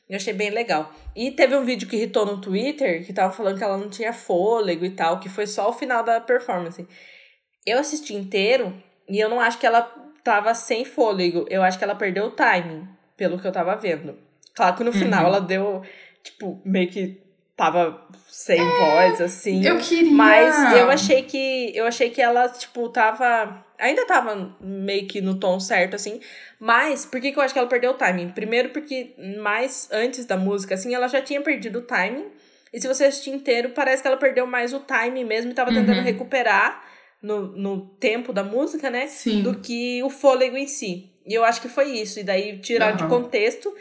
Eu achei bem legal. E teve um vídeo que irritou no Twitter, que tava falando que ela não tinha fôlego e tal, que foi só o final da performance. Eu assisti inteiro e eu não acho que ela tava sem fôlego. Eu acho que ela perdeu o timing, pelo que eu tava vendo. Claro que no final Uhum. ela deu, tipo, meio que tava sem voz, assim. Eu queria. Mas eu achei que eu achei que ela, tipo, tava. Ainda tava meio que no tom certo, assim. Mas, por que, que eu acho que ela perdeu o timing? Primeiro, porque mais antes da música, assim, ela já tinha perdido o timing. E se você assistir inteiro, parece que ela perdeu mais o timing mesmo e tava tentando Uhum. recuperar no, no tempo da música, né? Sim. Do que o fôlego em si. E eu acho que foi isso. E daí tiraram de Aham. contexto.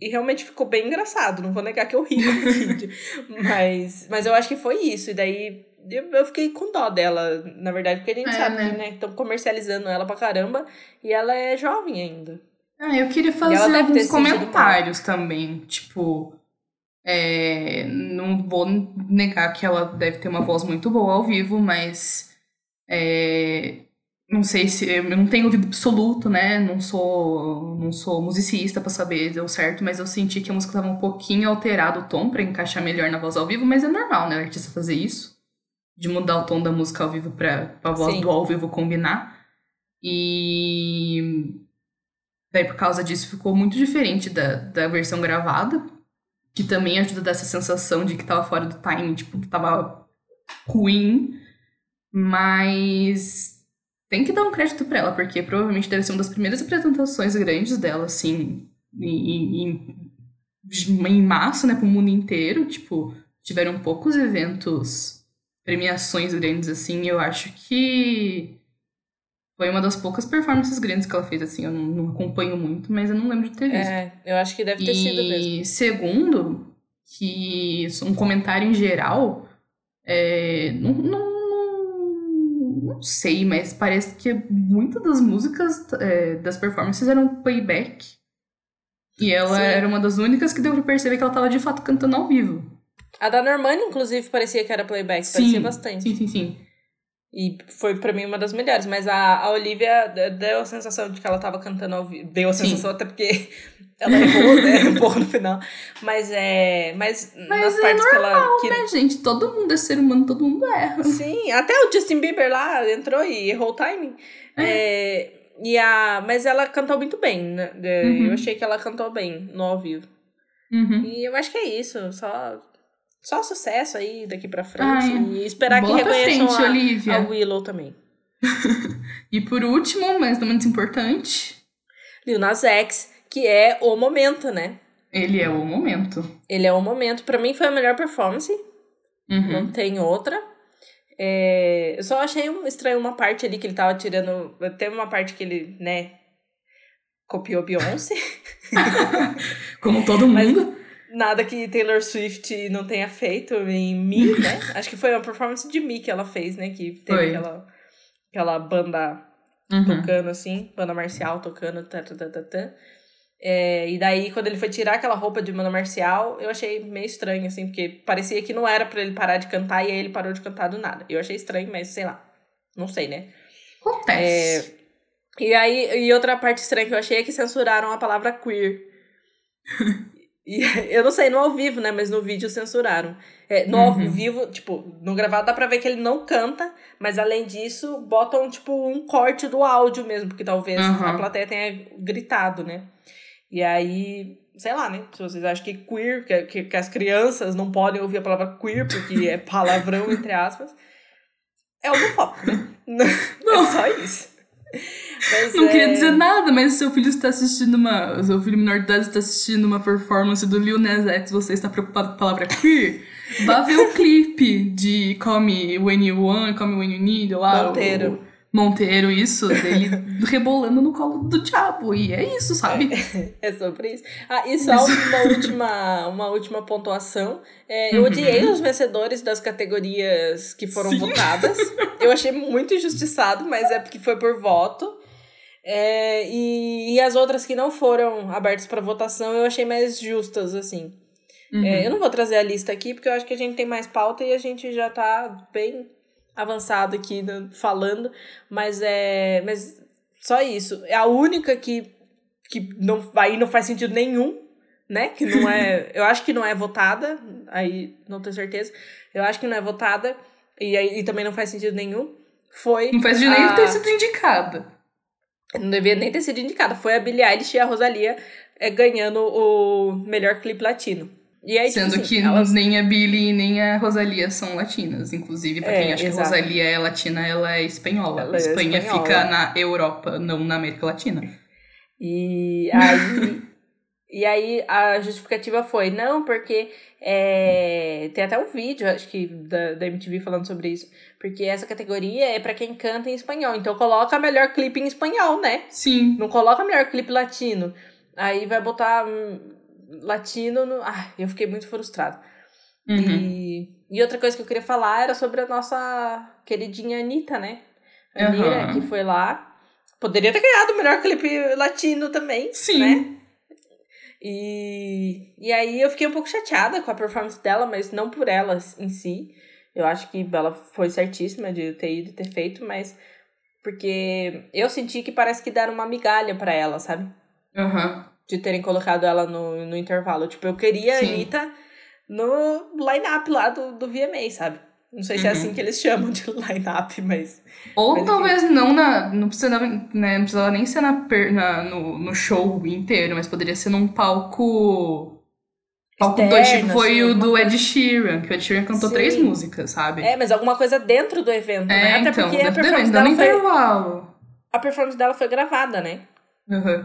E realmente ficou bem engraçado. Não vou negar que eu ri no [laughs] vídeo. Mas, mas eu acho que foi isso. E daí eu, fiquei com dó dela, na verdade, porque a gente É, sabe né? que, né, estão comercializando ela pra caramba. E ela é jovem ainda. Ah, eu queria fazer alguns comentários também. Tipo, é, não vou negar que ela deve ter uma voz muito boa ao vivo, mas é, não sei se eu não tenho ouvido absoluto, né? Não sou não sou musicista pra saber deu certo, mas eu senti que a música tava um pouquinho alterado o tom pra encaixar melhor na voz ao vivo, mas é normal, né, o artista fazer isso, de mudar o tom da música ao vivo pra, pra voz Sim. do ao vivo combinar. E Daí, por causa disso, ficou muito diferente da, da versão gravada, que também ajuda a dar essa sensação de que tava fora do timing, tipo, que tava ruim. Mas tem que dar um crédito pra ela, porque provavelmente deve ser uma das primeiras apresentações grandes dela, assim, em, em, em massa, né, pro mundo inteiro. Tipo, tiveram poucos eventos, premiações grandes, assim, e eu acho que foi uma das poucas performances grandes que ela fez, assim. Eu não, não acompanho muito, mas eu não lembro de ter visto. É, eu acho que deve ter sido mesmo. E segundo, que um comentário em geral, é, não, não, não, não sei, mas parece que muitas das músicas é, das performances eram playback. E ela Sim. era uma das únicas que deu pra perceber que ela tava de fato cantando ao vivo. A da Normani, inclusive, parecia que era playback, sim, parecia bastante. Sim, sim, sim. E foi para mim uma das melhores. Mas a, a Olivia deu a sensação de que ela tava cantando ao vivo. Deu a sensação sim. até porque [laughs] ela errou, né? [laughs] Um pouco no final. Mas é. Mas, mas nas é partes normal, que ela. Que... né, gente? Todo mundo é ser humano, todo mundo erra. Sim, até o Justin Bieber lá entrou e errou o timing. É. é e a, mas ela cantou muito bem, né? Uhum. Eu achei que ela cantou bem no ao vivo. Uhum. E eu acho que é isso. Só só sucesso aí daqui pra frente. Ai, e esperar que reconheçam frente, a, Olivia. a Willow também. [laughs] e por último, mas não menos importante... Lil Nas X, que é o momento, né? Ele é o momento. Ele é o momento. Pra mim foi a melhor performance. Uhum. Não tem outra. É, eu só achei estranho uma parte ali que ele tava tirando. Teve uma parte que ele, né, copiou Beyoncé. [laughs] Como todo mundo. Mas, nada que Taylor Swift não tenha feito em Me, né? [laughs] Acho que foi uma performance de Me que ela fez, né? Que teve foi. aquela, aquela banda uhum. tocando assim, banda marcial tocando. Tá, tá, tá, tá, tá. É, e daí, quando ele foi tirar aquela roupa de banda marcial, eu achei meio estranho, assim, porque parecia que não era para ele parar de cantar e aí ele parou de cantar do nada. Eu achei estranho, mas sei lá. Não sei, né? Acontece. É, e aí, e outra parte estranha que eu achei é que censuraram a palavra queer. [laughs] E [laughs] eu não sei, no ao vivo, né? Mas no vídeo censuraram. É, no uhum. ao vivo, tipo, no gravado dá pra ver que ele não canta, mas além disso, botam, tipo, um corte do áudio mesmo, porque talvez uhum. a plateia tenha gritado, né? E aí, sei lá, né? Se vocês acham que queer, que, que, que as crianças não podem ouvir a palavra queer, porque é [laughs] palavrão, entre aspas, é homofóbico, né? [laughs] Não. é só isso. Mas não é... queria dizer nada, mas seu filho está assistindo uma. Seu filho menor de idade está assistindo uma performance do Lil Nas X, você está preocupado com a palavra queer? Vá ver o clipe de Call Me When You Want, Call Me When You Need, lá. Monteiro. O... Monteiro, isso, dele rebolando no colo do diabo. E é isso, sabe? É, [laughs] é sobre isso. Ah, e só uma [laughs] última, uma última pontuação. É, eu odiei os vencedores das categorias que foram Sim. votadas. Eu achei muito injustiçado, mas é porque foi por voto. É, e, e as outras que não foram abertas para votação eu achei mais justas, assim. É, uhum. É, eu não vou trazer a lista aqui, porque eu acho que a gente tem mais pauta e a gente já tá bem avançado aqui falando, mas é. Mas só isso. É a única que, que não, aí não faz sentido nenhum, né? Que não é. [laughs] eu acho que não é votada, aí não tenho certeza. Eu acho que não é votada, e aí e também não faz sentido nenhum. Foi. Não faz sentido a... nem ter sido indicada. Não devia nem ter sido indicada. Foi a Billie Eilish e a Rosalia é, ganhando o melhor clipe latino. E aí, tipo Sendo tipo assim, que elas... nem a Billie nem a Rosalia são latinas. Inclusive, pra quem é, acha exato. que a Rosalia é latina, ela é espanhola. Ela a é Espanha é espanhola. fica na Europa, não na América Latina. E aí. E aí a justificativa foi, não, porque é, tem até um vídeo, acho que, da, da MTV falando sobre isso. Porque essa categoria é para quem canta em espanhol. Então coloca melhor clipe em espanhol, né? Sim. Não coloca melhor clipe latino. Aí vai botar hum, latino no. Ah, eu fiquei muito frustrado. Uhum. E, e outra coisa que eu queria falar era sobre a nossa queridinha Anitta, né? A uhum. que foi lá. Poderia ter ganhado o melhor clipe latino também. Sim. Né? E, e aí eu fiquei um pouco chateada com a performance dela, mas não por ela em si. Eu acho que ela foi certíssima de ter ido ter feito, mas porque eu senti que parece que deram uma migalha para ela, sabe? Uhum. De terem colocado ela no, no intervalo. Tipo, eu queria Sim. a Anitta no line-up lá do, do VMA, sabe? Não sei se é assim uhum. que eles chamam de line-up, mas. Ou mas, talvez não na. Não precisava, né, não precisava nem ser na, na, no, no show inteiro, mas poderia ser num palco. Palco 2 tipo, foi assim, o do Ed Sheeran, que o Ed Sheeran cantou Sim. três músicas, sabe? É, mas alguma coisa dentro do evento, é, né? Até então, porque a performance dela foi. Intervalo. A performance dela foi gravada, né? Uhum.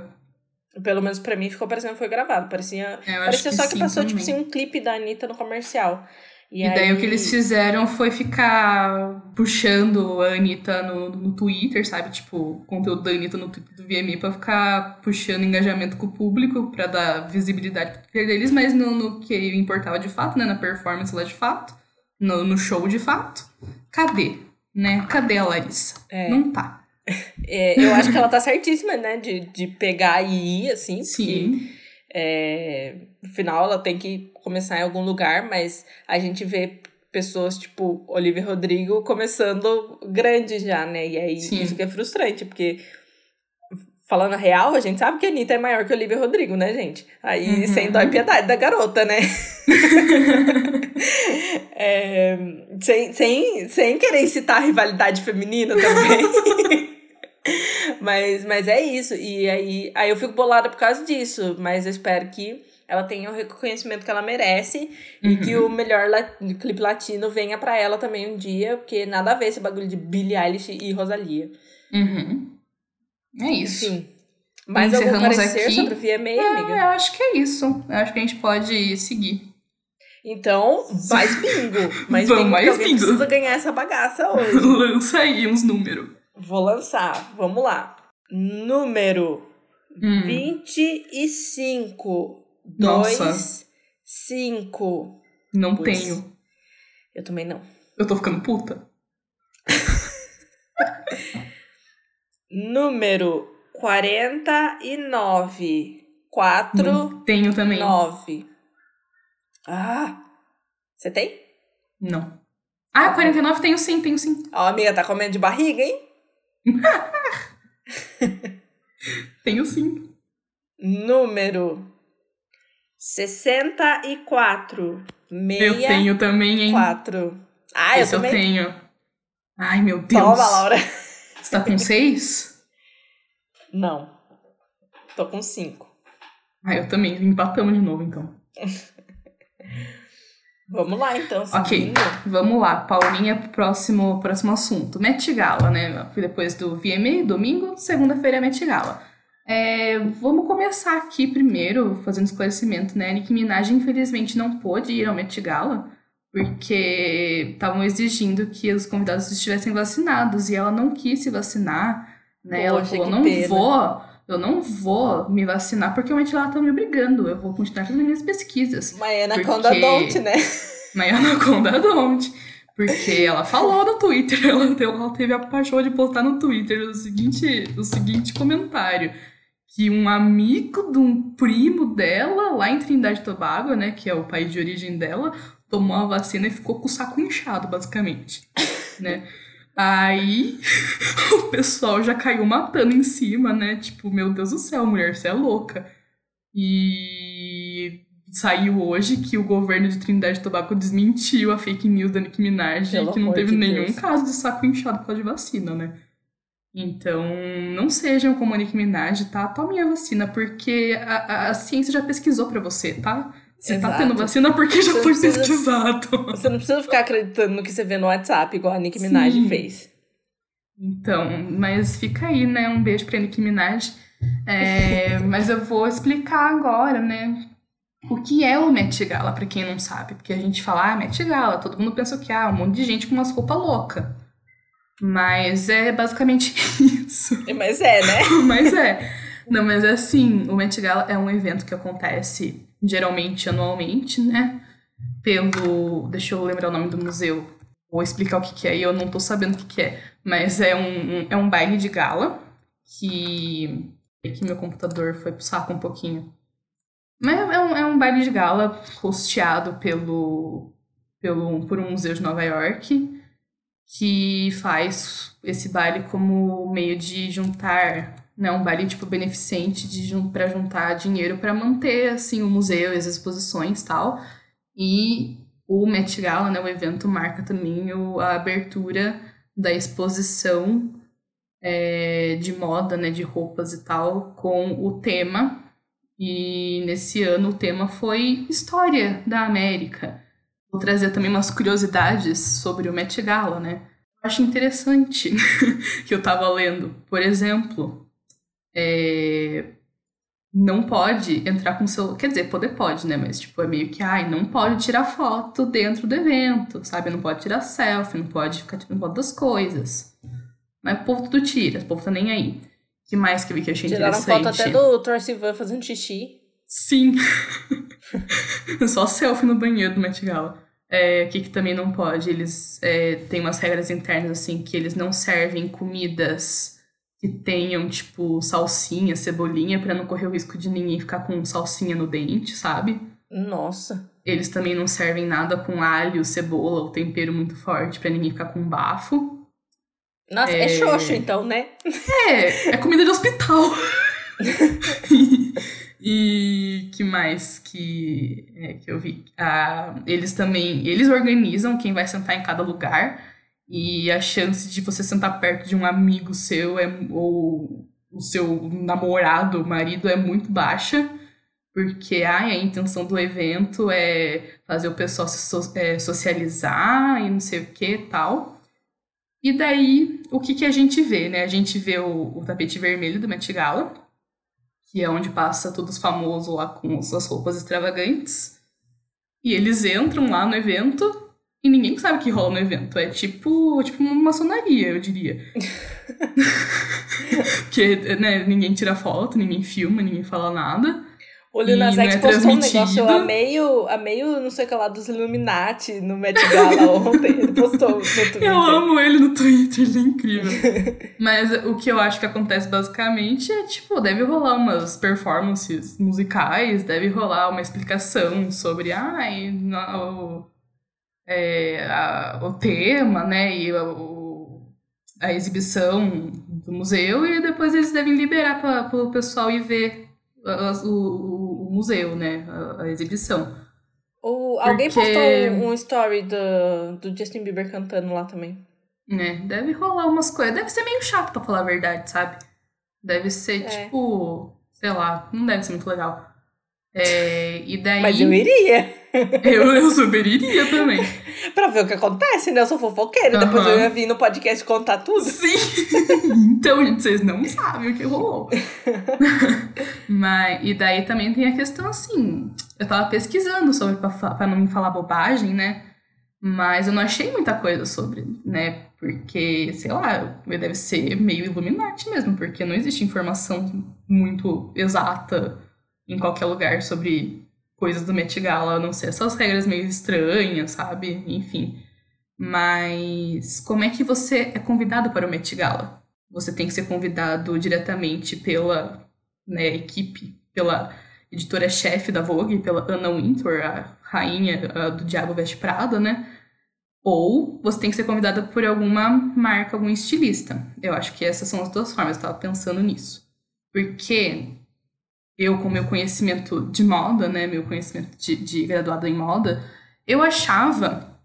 Pelo menos pra mim ficou parecendo que foi gravado. Parecia, é, parecia que só que passou, tipo também. tipo assim, um clipe da Anitta no comercial. E, e daí o que eles fizeram foi ficar puxando a Anitta no, no Twitter, sabe? Tipo, o conteúdo da Anitta no Twitter do VMI pra ficar puxando engajamento com o público, pra dar visibilidade pro Twitter deles, mas no, no que importava de fato, né? Na performance lá de fato, no, no show de fato. Cadê? Né? Cadê a Larissa? É. Não tá. [laughs] É, eu acho que ela tá certíssima, né? De, de pegar e ir, assim. Sim. Porque, é no final ela tem que começar em algum lugar, mas a gente vê pessoas tipo Olivia Rodrigo começando grande já, né? E aí Sim. isso que é frustrante, porque falando a real, a gente sabe que a Anitta é maior que Olivia Rodrigo, né, gente? Aí Uhum. sem dó e piedade da garota, né? [laughs] É, sem, sem, sem querer citar a rivalidade feminina também. [laughs] mas, mas é isso. E aí, aí eu fico bolada por causa disso. Mas eu espero que ela tenha o reconhecimento que ela merece e Uhum. que o melhor la- clipe latino venha pra ela também um dia, porque nada a ver esse bagulho de Billie Eilish e Rosalia. Uhum. É isso. Enfim. Mais algum Encerramos parecer aqui. sobre o VMA, É, amiga? eu acho que é isso. Eu acho que a gente pode seguir. Então, mais bingo. Mais Vamos, bingo, mais bingo. precisa ganhar essa bagaça hoje. [laughs] Lança aí uns números. Vou lançar. Vamos lá. Número Hum. 25. Nossa. 2, 5. Não Putz. tenho. Eu também não. Eu tô ficando puta. [laughs] Número 49. 4, Não tenho também. 9. Ah! Você tem? Não. Ah, 49 tenho sim, tenho sim. Ó, amiga, tá comendo de barriga, hein? [laughs] Tenho sim. Número 64. Eu tenho também, hein? 4. Ah, eu Esse eu também. tenho. Ai, meu Deus. Toma, Laura. Você tá com seis? Não. Tô com 5. Ah, eu também. Empatamos de novo, então. [laughs] Vamos lá, então. Ok. Vamos lá, Paulinha, próximo, próximo assunto. Met Gala, né? Depois do VMA, domingo, segunda-feira é Met Gala. É, vamos começar aqui primeiro, fazendo esclarecimento, né? Nicki Minaj, infelizmente, não pôde ir ao Met Gala, porque estavam exigindo que os convidados estivessem vacinados, e ela não quis se vacinar, né? ela Poxa, falou, que não pena." vou, eu não vou me vacinar, porque o Met Gala tá me obrigando, eu vou continuar fazendo minhas pesquisas. Maiana Porque- Conda Don't, né? Mas Anaconda don't. Porque ela falou no Twitter, [laughs] ela, ela teve a paixão de postar no Twitter o seguinte, o seguinte comentário. Que um amigo de um primo dela, lá em Trindade e Tobago, né, que é o país de origem dela, tomou a vacina e ficou com o saco inchado, basicamente. [laughs] né? Aí [laughs] o pessoal já caiu matando em cima, né? Tipo, meu Deus do céu, mulher, você é louca. E saiu hoje que o governo de Trindade e Tobago desmentiu a fake news da Nicki Minaj Pelo que não teve de nenhum Deus. caso de saco inchado por causa de vacina, né? Então, não sejam como a Nicki Minaj, tá? Tomem a vacina, porque a, a, ciência já pesquisou pra você, tá? Você tá Exato. tendo vacina porque já Você foi precisa- pesquisado. [laughs] Você não precisa ficar acreditando no que você vê no WhatsApp, igual a Nicki Minaj Sim. fez. Então, mas fica aí, né? Um beijo pra Nicki Minaj. É, [laughs] mas eu vou explicar agora, né? O que é o Met Gala, pra quem não sabe. Porque a gente fala, ah, Met Gala, todo mundo pensa que ah, um monte de gente com umas roupas loucas. Mas é basicamente [laughs] isso. Mas é, né? [laughs] mas é. Não, mas é assim, o Met Gala é um evento que acontece geralmente anualmente, né? Pelo. Deixa eu lembrar o nome do museu. Vou explicar o que, que é, e eu não tô sabendo o que, que é. Mas é um, um- é um baile de gala que. Aqui meu computador foi pro saco um pouquinho. Mas é um, é um baile de gala hosteado pelo, pelo, por um museu de Nova York que faz esse baile como meio de juntar, né, um baile tipo beneficente de para juntar dinheiro para manter assim o museu e as exposições tal. E o Met Gala, né, o evento marca também o- a abertura da exposição é, de moda, né, de roupas e tal, com o tema. E nesse ano o tema foi História da América. Vou trazer também umas curiosidades sobre o Met Gala, né? Eu acho interessante [laughs] que eu tava lendo. Por exemplo, é, não pode entrar com celular. Quer dizer, poder pode, né? Mas, tipo, é meio que, ai, não pode tirar foto dentro do evento, sabe? Não pode tirar selfie, não pode ficar tirando foto das coisas. Mas o povo tudo tira, o povo tá nem aí. O que mais que eu vi que eu achei Tiraram interessante? foto até do Thor Sivan fazendo xixi. Sim. [laughs] Só selfie no banheiro do Met Gala. É, o que, que também não pode? Eles é, têm umas regras internas assim que eles não servem comidas que tenham, tipo, salsinha, cebolinha, para não correr o risco de ninguém ficar com salsinha no dente, sabe? Nossa. Eles também não servem nada com alho, cebola ou tempero muito forte para ninguém ficar com bafo. Nossa, é, é xoxo então, né? É, é comida de hospital. [laughs] e que mais que, é, que eu vi? Ah, eles também, eles organizam quem vai sentar em cada lugar e a chance de você sentar perto de um amigo seu é, ou o seu namorado, marido, é muito baixa, porque ai, a intenção do evento é fazer o pessoal se so, é, socializar e não sei o que tal. E daí, o que, que a gente vê, né? A gente vê o, o tapete vermelho do Met Gala, que é onde passa todos famosos lá com suas roupas extravagantes. E eles entram lá no evento e ninguém sabe o que rola no evento. É tipo, tipo uma maçonaria, eu diria. [laughs] Porque né, ninguém tira foto, ninguém filma, ninguém fala nada. O Lil Nas X é postou um negócio a meio, a meio, não sei o que lá, dos Illuminati no Met Gala ontem. Ele postou no [laughs] Twitter. Eu amo ele no Twitter, ele é incrível. [laughs] Mas o que eu acho que acontece basicamente é, tipo, deve rolar umas performances musicais, deve rolar uma explicação sobre, ai, não, é, a, o tema, né, e a, o, a exibição do museu, e depois eles devem liberar para o pessoal ir ver o, o, o, museu, né, a, a exibição. O, alguém Porque... postou um, story do, do Justin Bieber cantando lá também. Né, deve rolar umas coisas. Deve ser meio chato, pra falar a verdade, sabe? Deve ser, é. tipo, sei lá, não deve ser muito legal. É, e daí... Mas eu iria. [laughs] Eu, eu super iria também. [laughs] pra ver o que acontece, né? Eu sou fofoqueira. Uhum. Depois eu ia vir no podcast contar tudo. Sim. [laughs] então, gente, vocês não sabem o que rolou. Mas, e daí também tem a questão assim. Eu tava pesquisando sobre, pra, pra não me falar bobagem, né? Mas eu não achei muita coisa sobre, né? Porque, sei lá, deve ser meio Illuminati mesmo, porque não existe informação muito exata em qualquer lugar sobre coisas do Met Gala, a não ser essas regras meio estranhas, sabe? Enfim. Mas como é que você é convidado para o Met Gala? Você tem que ser convidado diretamente pela né, equipe, pela editora-chefe da Vogue, pela Anna Wintour, a rainha a do Diabo Veste Prada, né? Ou você tem que ser convidada por alguma marca, algum estilista. Eu acho que essas são as duas formas, eu estava pensando nisso. Porque eu com meu conhecimento de moda, né, meu conhecimento de, de graduado em moda, eu achava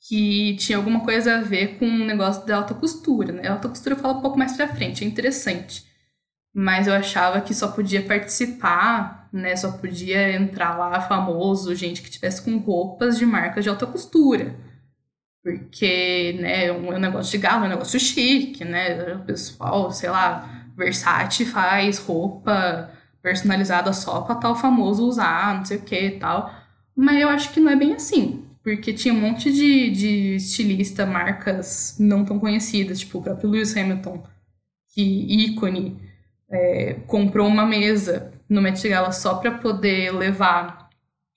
que tinha alguma coisa a ver com o um negócio da alta costura, né? A alta costura fala um pouco mais pra frente, é interessante. Mas eu achava que só podia participar, né? Só podia entrar lá famoso, gente que tivesse com roupas de marcas de alta costura. Porque, né, é um negócio de gala, é um negócio chique, né? O pessoal, sei lá, Versace faz roupa personalizada só para tal famoso usar, não sei o que e tal. Mas eu acho que não é bem assim. Porque tinha um monte de, de estilista, marcas não tão conhecidas, tipo o próprio Lewis Hamilton, que ícone, é, comprou uma mesa no Met Gala só para poder levar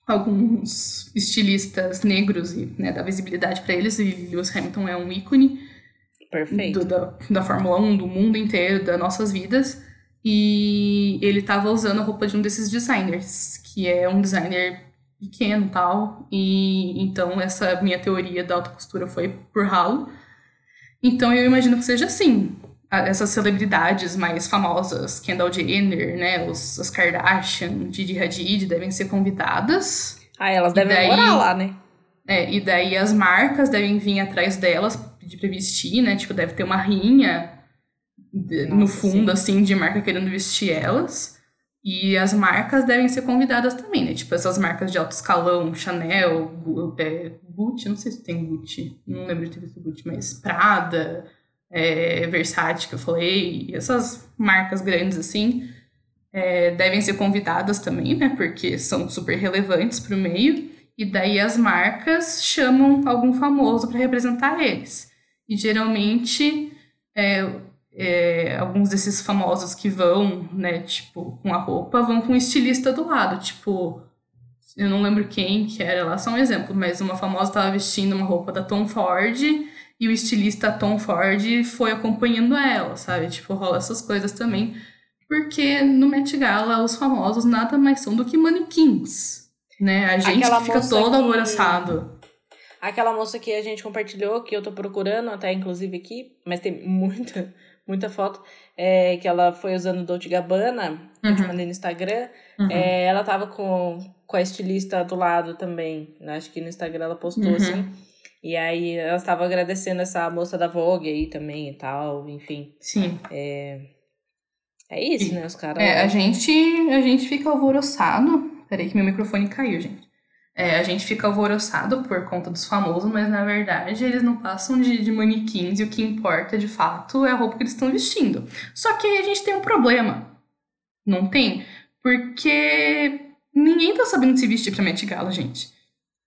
alguns estilistas negros e né, dar visibilidade para eles. E Lewis Hamilton é um ícone Perfeito. Do, da, da Fórmula 1, do mundo inteiro, das nossas vidas. E ele estava usando a roupa de um desses designers, que é um designer pequeno tal. E então essa minha teoria da alta costura foi por ralo. Então eu imagino que seja assim. Essas celebridades mais famosas, Kendall Jenner, né, os, as Kardashian, Didi Hadid, devem ser convidadas. Ah, elas devem daí, morar lá, né? É, e daí as marcas devem vir atrás delas, pedir pra vestir, né? Tipo, deve ter uma rinha no fundo, sim. assim, de marca querendo vestir elas. E as marcas devem ser convidadas também, né? Tipo, essas marcas de alto escalão, Chanel, é, Gucci, não sei se tem Gucci, não lembro de ter visto Gucci, mas Prada, é, Versace, que eu falei, essas marcas grandes, assim, é, devem ser convidadas também, né? Porque são super relevantes para o meio. E daí as marcas chamam algum famoso para representar eles. E geralmente é, é, alguns desses famosos que vão, né, tipo, com a roupa, vão com um estilista do lado, tipo, eu não lembro quem que era lá, só um exemplo, mas uma famosa estava vestindo uma roupa da Tom Ford e o estilista Tom Ford foi acompanhando ela, sabe? Tipo, rola essas coisas também. Porque no Met Gala os famosos nada mais são do que manequins, né? A gente Aquela que fica todo que- alvoroçado. Aquela moça que a gente compartilhou, que eu tô procurando até inclusive aqui, mas tem muita, muita foto, é, que ela foi usando Dolce Gabbana, que eu te Uhum. mandei no Instagram. Uhum. É, ela tava com, com a estilista do lado também. né? Acho que no Instagram ela postou Uhum. assim. E aí ela estava agradecendo essa moça da Vogue aí também e tal, enfim. Sim. É isso, né? Os caras. É, a gente, a gente fica alvoroçado. Peraí que meu microfone caiu, gente. É, a gente fica alvoroçado por conta dos famosos, mas na verdade eles não passam de, de manequins e o que importa de fato é a roupa que eles estão vestindo. Só que aí a gente tem um problema. Não tem? Porque ninguém tá sabendo se vestir pra Met Gala, gente.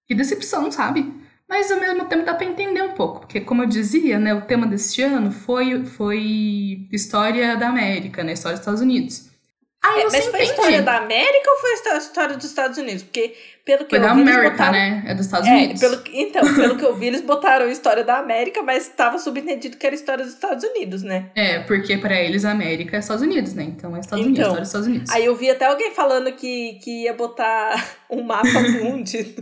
Que decepção, sabe? Mas ao mesmo tempo dá pra entender um pouco, porque como eu dizia, né, o tema deste ano foi, foi história da América, né, história dos Estados Unidos. Aí É, mas foi a entende. história da América ou foi a história dos Estados Unidos? Porque, pelo que Foi eu da vi, América, botaram... né? É dos Estados É, Unidos. pelo, então, [laughs] pelo que eu vi, eles botaram a história da América, mas estava subentendido que era a história dos Estados Unidos, né? É, porque pra eles a América é Estados Unidos, né? Então é Estados Unidos, Então, história dos Estados Unidos. Aí eu vi até alguém falando que, que ia botar [laughs] um mapa mundi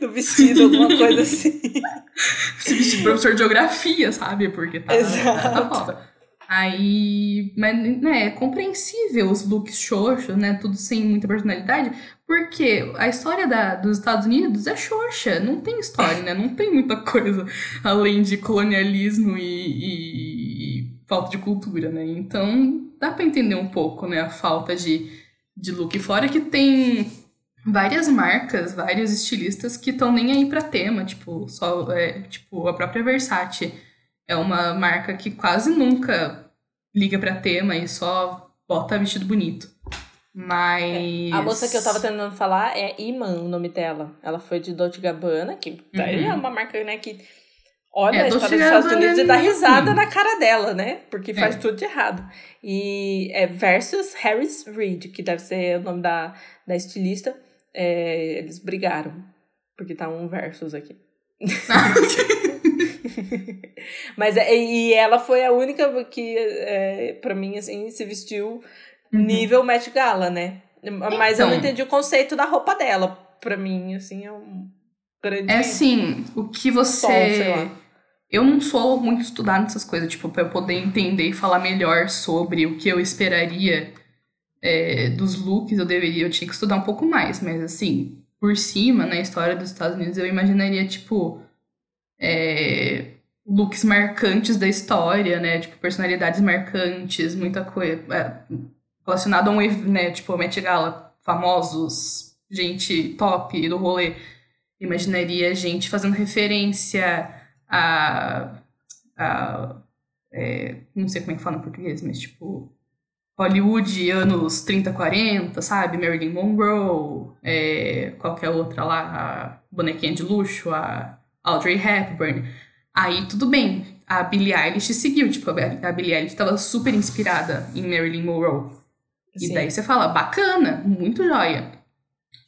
no vestido, alguma coisa assim. [laughs] Se vestir de professor de geografia, sabe? Porque tá, Exato. tá, tá foda. Aí, mas né, é compreensível os looks xoxos, né? Tudo sem muita personalidade, porque a história da, dos Estados Unidos é xoxa, não tem história, né? Não tem muita coisa além de colonialismo e, e- e falta de cultura, né? Então dá pra entender um pouco, né? A falta de, de look. Fora que tem várias marcas, vários estilistas que estão nem aí pra tema, tipo, só é, tipo a própria Versace é uma marca que quase nunca liga pra tema e só bota vestido bonito. Mas A moça que eu tava tentando falar é Iman, o nome dela. Ela foi de Dolce Gabbana, que daí Uhum. é uma marca, né, que olha É, a história dos Estados Unidos e é dá risada ruim. na cara dela, né? Porque faz É. tudo de errado. E é versus Harris Reid, que deve ser o nome da, da estilista. É, eles brigaram, porque tá um versus aqui. [laughs] [laughs] Mas é, e ela foi a única que, é, pra mim, assim, se vestiu Uhum. nível Met Gala, né? Mas eu não Então. entendi o conceito da roupa dela. Pra mim, assim, é um grande. É assim, o que você. Lá. Eu não sou muito estudada nessas coisas, tipo, pra eu poder entender e falar melhor sobre o que eu esperaria é, dos looks, eu deveria, eu tinha que estudar um pouco mais, mas assim, por cima, na história dos Estados Unidos, eu imaginaria, tipo, é, looks marcantes da história, né? Tipo, personalidades marcantes, muita coisa é, relacionada a um, né? Tipo, Met Gala, famosos, gente top do rolê. Imaginaria gente fazendo referência a. a é, não sei como é que fala em português, mas tipo. Hollywood, anos 30, 40, sabe? Marilyn Monroe, é, qualquer outra lá, a bonequinha de luxo, a Audrey Hepburn. Aí tudo bem, a Billie Eilish seguiu, tipo, a Billie Eilish estava super inspirada em Marilyn Monroe. E Sim. daí você fala, bacana, muito joia.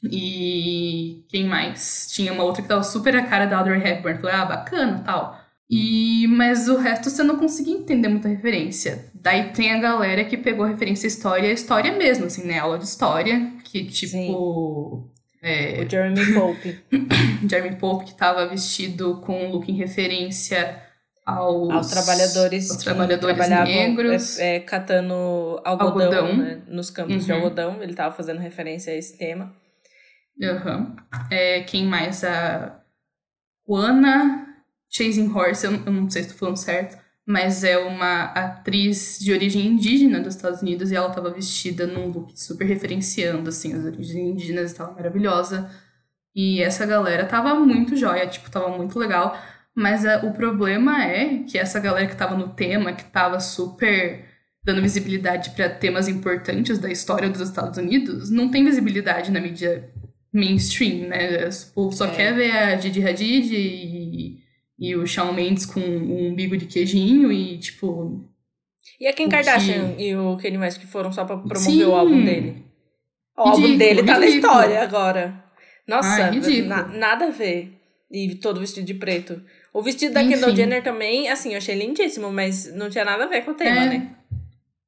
E quem mais? Tinha uma outra que tava super a cara da Audrey Hepburn. Falei, ah, bacana, tal. E, mas o resto você não conseguia entender muita referência. Daí tem a galera que pegou a referência história, a história mesmo, assim, né? Aula de história, que tipo. É, O Jeremy Pope. [coughs] Jeremy Pope, que tava vestido com um look em referência aos, aos trabalhadores, aos trabalhadores negros. é, é, catando algodão, Algodão. né, nos campos de Uhum. algodão. Ele tava fazendo referência a esse tema. Aham. É, quem mais? A Juana Chasing Horse, eu, eu não sei se tô falando certo, mas é uma atriz de origem indígena dos Estados Unidos e ela tava vestida num look super referenciando, assim, as origens indígenas, estava maravilhosa. E essa galera tava muito jóia, tipo, tava muito legal. Mas é, o problema é que essa galera que tava no tema, que tava super dando visibilidade para temas importantes da história dos Estados Unidos, não tem visibilidade na mídia mainstream, né? O povo só É. quer ver a Didi Hadid e, e o Shawn Mendes com um umbigo de queijinho e, tipo... E a Kim Kardashian e o Kanye West que foram só pra promover Sim. o álbum dele. O álbum Ridículo, dele tá na história agora. Nossa, Ai, na- nada a ver. E todo vestido de preto. O vestido da Kendall Jenner também, assim, eu achei lindíssimo, mas não tinha nada a ver com o tema, É. né?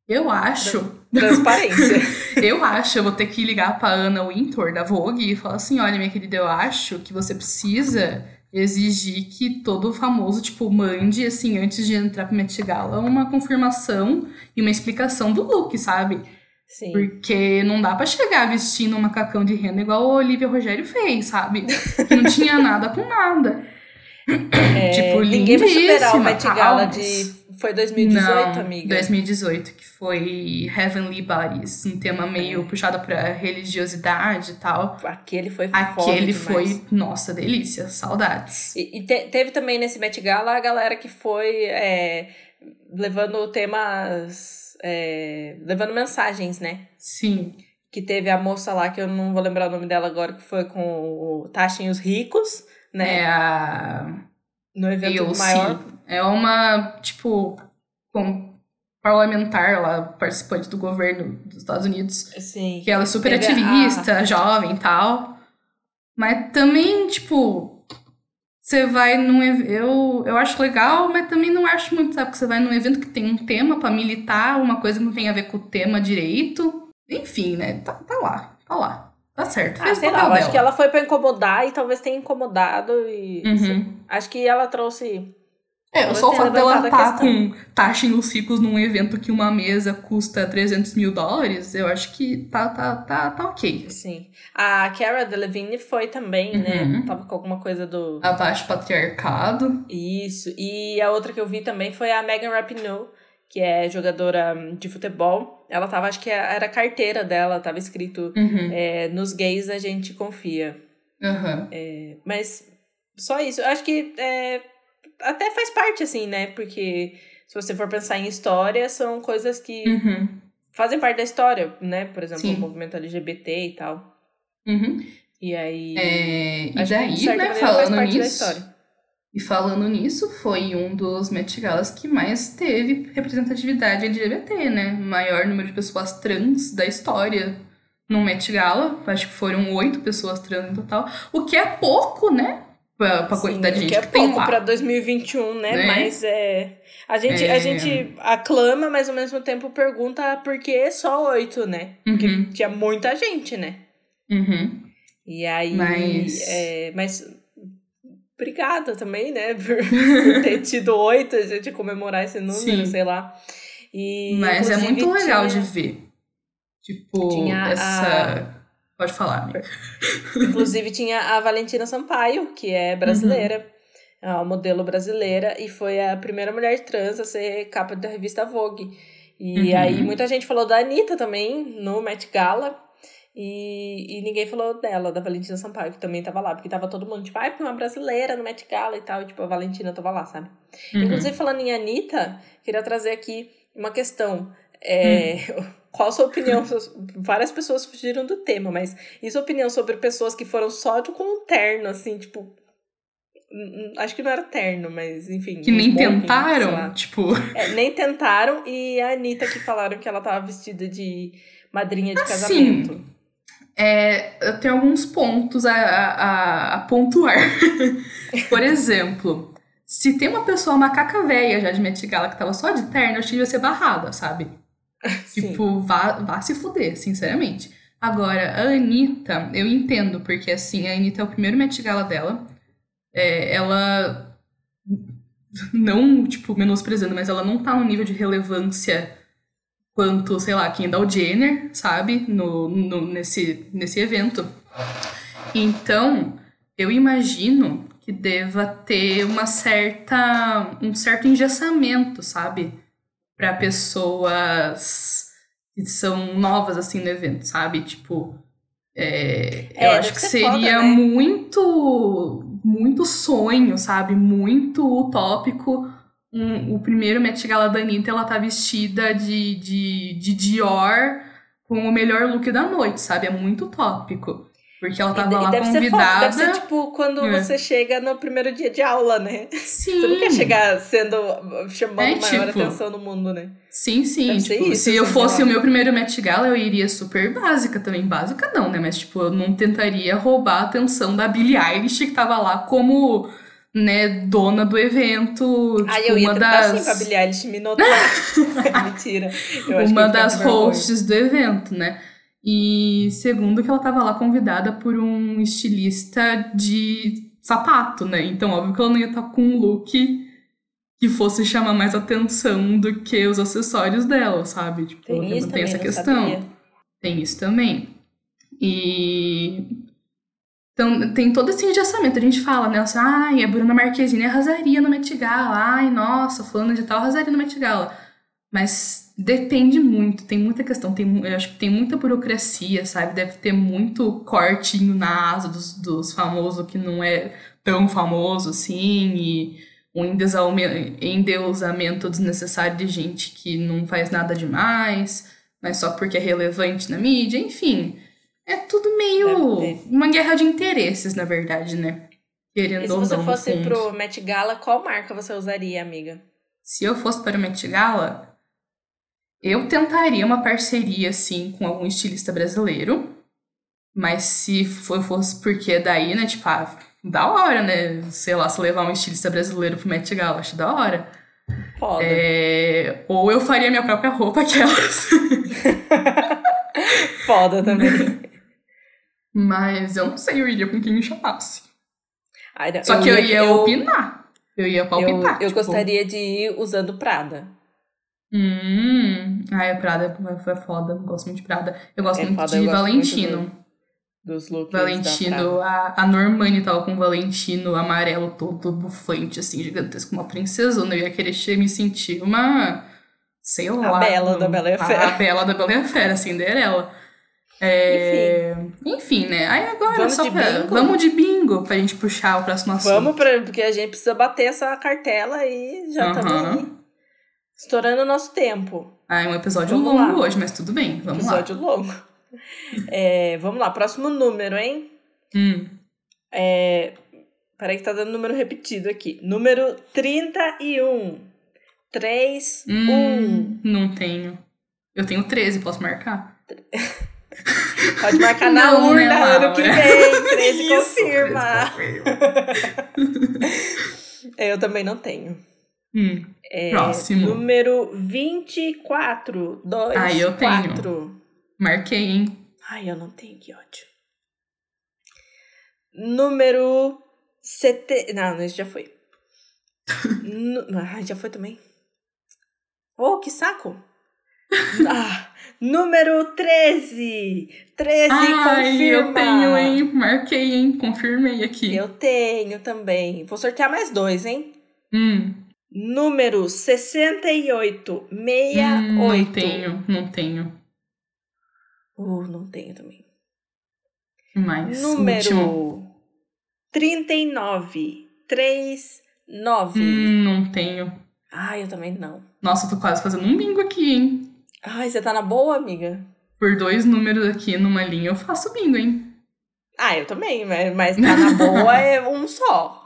Eu acho. Transparência. [laughs] Eu acho, eu vou ter que ligar pra Ana Wintour da Vogue e falar assim: olha, minha querida, eu acho que você precisa exigir que todo famoso, tipo, mande, assim, antes de entrar pro Met Gala, uma confirmação e uma explicação do look, sabe? Sim. Porque não dá pra chegar vestindo um macacão de renda igual a Olivia Rogério fez, sabe? Que não tinha nada com nada. É, tipo, ninguém vai superar o Met Gala de. Foi 2018, não, amiga? 2018, que foi Heavenly Bodies, um tema meio É. puxado pra religiosidade e tal. Aquele foi Aquele foi, nossa, delícia, saudades. E, e te- teve também nesse Met Gala a galera que foi é, levando temas. é, levando mensagens, né? Sim, Que teve a moça lá, que eu não vou lembrar o nome dela agora, que foi com o Taxem os Ricos, né? é a No evento AOC. maior. É uma, tipo, com parlamentar lá, participante do governo dos Estados Unidos. Assim. Que ela é super Teve a- ativista, jovem e tal. Mas também, tipo, você vai num evento. Eu, eu acho legal, mas também não acho muito, sabe? Porque você vai num evento que tem um tema pra militar, uma coisa que não tem a ver com o tema direito. Enfim, né? Tá, tá lá, tá lá. Tá certo. Ah, sei lá, eu acho que ela foi pra incomodar e talvez tenha incomodado e. Uhum. Acho que ela trouxe. É, Talvez só o fato dela a estar com taxa nos ricos num evento que uma mesa custa 300 mil dólares, eu acho que tá, tá, tá, tá ok. Sim. A Cara Delevingne foi também, né? Uhum. Tava com alguma coisa do. Abaixo patriarcado. Isso. E a outra que eu vi também foi a Megan Rapinoe, que é jogadora de futebol. Ela tava, acho que era a carteira dela, tava escrito Uhum. é, nos gays a gente confia. Aham. Mas só isso. Eu acho que é, até faz parte, assim, né? Porque se você for pensar em história, são coisas que Uhum. fazem parte da história, né? Por exemplo, Sim. o movimento LGBT e tal. Uhum. E aí. É, e que, daí, né, falando parte da nisso, história. E falando nisso, foi um dos Met Galas que mais teve representatividade LGBT, né? Maior número de pessoas trans da história no Met Gala. Acho que foram oito pessoas trans no total. O que é pouco, né? Pra, pra Sim, quantidade de o gente que é que tem pouco lá. pra 2021, né? Né? Mas é. A gente, É. a gente aclama, mas ao mesmo tempo pergunta por que só oito, né? Porque Uhum. tinha muita gente, né? Uhum. E aí. Mas- é, mas. Obrigada também, né? [laughs] Por, por ter tido oito, a gente comemorar esse número, Sim. sei lá. E, Mas é muito legal tinha- de ver. Tipo, Tinha essa. Pode falar, amiga. [laughs] Inclusive tinha a Valentina Sampaio, que é brasileira, é uma modelo brasileira, e foi a primeira mulher trans a ser capa da revista Vogue. E Uhum. aí muita gente falou da Anitta também, no Met Gala, e, e ninguém falou dela, da Valentina Sampaio, que também tava lá, porque tava todo mundo, tipo, ai, porque uma brasileira no Met Gala e tal, e tipo, a Valentina tava lá, sabe? Uhum. Inclusive, falando em Anitta, queria trazer aqui uma questão. É, Hum. [laughs] Qual a sua opinião? Várias pessoas fugiram do tema, mas e sua opinião sobre pessoas que foram só de- com um terno, assim, tipo. hum, hum, Acho que não era terno, mas enfim. Que nem smoking, tentaram, tipo. É, nem tentaram, e a Anitta que falaram que ela tava vestida de madrinha de Assim, casamento. É, eu tenho alguns pontos a, a, a pontuar. [laughs] Por exemplo, se tem uma pessoa macaca velha já de Met Gala que tava só de terno, eu acho que devia ser barrada, sabe? [laughs] Sim. Tipo, vá, vá se fuder, sinceramente. Agora, a Anitta, eu entendo, porque assim, a Anitta é o primeiro Met Gala dela. É, ela. Não, tipo, menosprezando, mas ela não tá no nível de relevância quanto, sei lá, Kendall Jenner, sabe? No, no, nesse, nesse evento. Então, eu imagino que deva ter uma certa. um certo engessamento, sabe? Para pessoas que são novas assim no evento, sabe? Tipo. é, É, eu acho que ser seria foda, né? muito. Muito sonho, sabe? Muito utópico. Um- o primeiro Met Gala da Anitta, ela tá vestida de, de, de Dior com o melhor look da noite, sabe? É muito utópico. Porque ela E tava de- lá deve ser convidada. deve ser tipo quando É. você chega no primeiro dia de aula, né? Sim. Você não quer chegar sendo chamando É, maior tipo, atenção no mundo, né? Sim, sim. Ser Tipo, isso, se eu assim, fosse sei o meu primeiro Met Gala, eu iria super básica também. Básica não, né? Mas, tipo, eu não tentaria roubar a atenção da Billie Eilish, que tava lá como né, dona do evento. Aí tipo, eu ia uma das... assim pra Billie Eilish me notar. [laughs] Mentira. Uma das com vergonha. hosts do evento, né? E segundo que ela tava lá convidada por um estilista de sapato, né? Então, óbvio que ela não ia estar com um look que fosse chamar mais atenção do que os acessórios dela, sabe? Tipo, Tem tem, isso também, essa questão. sabia. Tem isso também. E. Então, tem todo esse engessamento. A gente fala, né? Assim, ai, a Bruna Marquezine arrasaria no Met Gala. Ai, nossa, fulano de tal arrasaria no Met Gala. Mas depende muito, tem muita questão. Tem, eu acho que tem muita burocracia, sabe? Deve ter muito cortinho na asa dos, dos famosos que não é tão famoso assim. E um endeusamento desnecessário de gente que não faz nada demais, mas só porque é relevante na mídia. Enfim, é tudo meio Deve ter. uma guerra de interesses, na verdade, né? Querendo E se você fosse fundo. pro Met Gala, qual marca você usaria, amiga? Se eu fosse para o Met Gala, eu tentaria uma parceria, assim, com algum estilista brasileiro. Mas se for- fosse porque daí, né, tipo, ah, da hora, né? Sei lá, se levar um estilista brasileiro pro Met Gala, acho da hora. Foda. É, Ou eu faria minha própria roupa, [laughs] aquelas. [laughs] Foda também. Mas eu não sei, eu iria com quem me chamasse. Ai, não, Só que eu ia opinar. Eu ia Eu, palpitar. eu tipo, gostaria de ir usando Prada. Hum. Ai, Prada é foda. Eu gosto muito de Prada. Eu gosto É muito foda, de eu gosto muito Valentino. Dos looks Valentino, a, a Normani tava com o Valentino amarelo todo bufante, assim, gigantesco, uma princesona. Eu ia querer me sentir uma. Sei lá. Bela da Bela e a Fera. A Bela da Bela e a Fera, Cinderela. É, enfim. né? Aí agora, Vamos só de pra. bingo? Vamos de bingo pra gente puxar o próximo assunto. Vamos, pra, porque a gente precisa bater essa cartela e já estamos aí. Estourando o nosso tempo. Ah, é um episódio Vamos longo lá. hoje, mas tudo bem. Vamos Episódio longo. É, vamos lá, próximo número, hein? lá. Hum. É, peraí que tá dando número repetido aqui. Número 31. 3, Hum, 1. Não tenho. Eu tenho 13, posso marcar? [laughs] Pode marcar na Não, né, urna ano que vem. 13 [laughs] Isso, confirma. 13 confirma. [laughs] Eu também não tenho. Hum. É, Próximo. Número 24. 2, Ah, eu tenho. 4. Marquei, hein? Ai, eu não tenho, que ódio. Número. Sete... Não, esse já foi. [laughs] Nu... Ai, já foi também. Oh, que saco! Ah, número 13! 13, Ai, confirma! eu tenho, hein? Marquei, hein? Confirmei aqui. Eu tenho também. Vou sortear mais dois, hein? Hum, Número 68, 68. hum, não tenho, não tenho. Uh, não tenho também. Mais. Número Último. 39, 39. Hum, não tenho. Ai, eu também não. Nossa, eu tô quase fazendo um bingo aqui, hein? Ai, você tá na boa, amiga? Por dois números aqui numa linha, eu faço bingo, hein? Ah, eu também, mas, mas tá na boa é um só.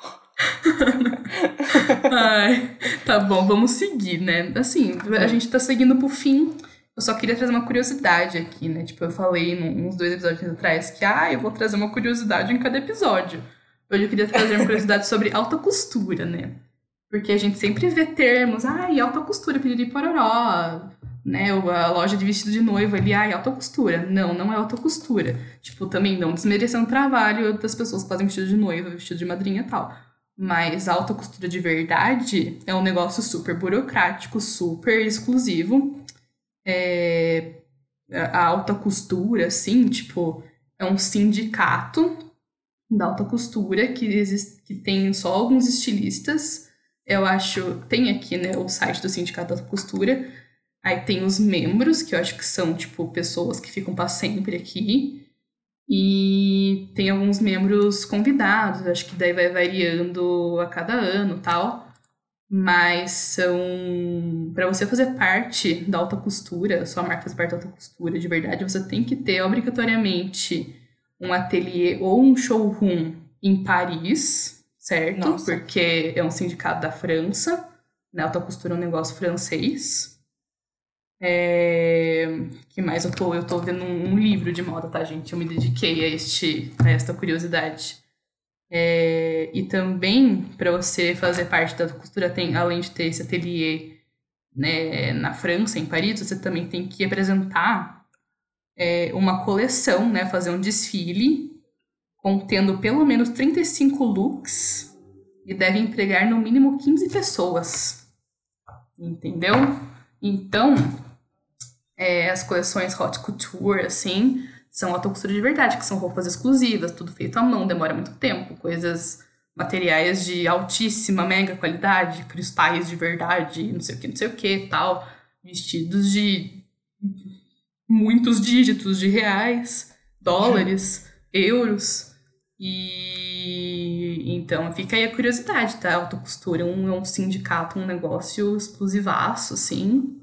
Ai, tá bom, vamos seguir, né? Assim, a gente tá seguindo pro fim. Eu só queria trazer uma curiosidade aqui, né? Tipo, eu falei num- uns dois episódios atrás que, ah, eu vou trazer uma curiosidade em cada episódio. Hoje eu queria trazer uma curiosidade [laughs] sobre alta costura, né? Porque a gente sempre vê termos, ai, alta costura, piriri pororó, né? A loja de vestido de noiva ali, ai, alta costura. Não, não é alta costura. Tipo, também não desmerecendo o trabalho das pessoas que fazem vestido de noiva, vestido de madrinha e tal. Mas a alta costura de verdade é um negócio super burocrático, super exclusivo. É, a alta costura, assim, tipo, é um sindicato da alta costura que, existe, que tem só alguns estilistas. Eu acho, tem aqui, né, o site do sindicato da alta costura. Aí tem os membros, que eu acho que são, tipo, pessoas que ficam para sempre aqui. E tem alguns membros convidados, acho que daí vai variando a cada ano tal. Mas são. Para você fazer parte da alta costura, sua marca fazer parte da alta costura de verdade, você tem que ter obrigatoriamente um ateliê ou um showroom em Paris, certo? Nossa. Porque é um sindicato da França. Né? Alta costura é um negócio francês. É... que mais eu tô? Eu tô vendo um, livro de moda, tá, gente? Eu me dediquei a, este, a esta curiosidade. É, e também, para você fazer parte da costura, tem, além de ter esse ateliê né, na França, em Paris, você também tem que apresentar é, uma coleção, né, fazer um desfile contendo pelo menos 35 looks e deve empregar no mínimo 15 pessoas. Entendeu? Então, é, as coleções Hot Couture, assim, são alta costura de verdade, que são roupas exclusivas, tudo feito à mão, demora muito tempo, coisas, materiais de altíssima, mega qualidade, cristais de verdade, não sei o que, não sei o que, tal, vestidos de muitos dígitos de reais, dólares, euros, e então fica aí a curiosidade, tá? A alta costura é um, um sindicato, um negócio exclusivaço, assim,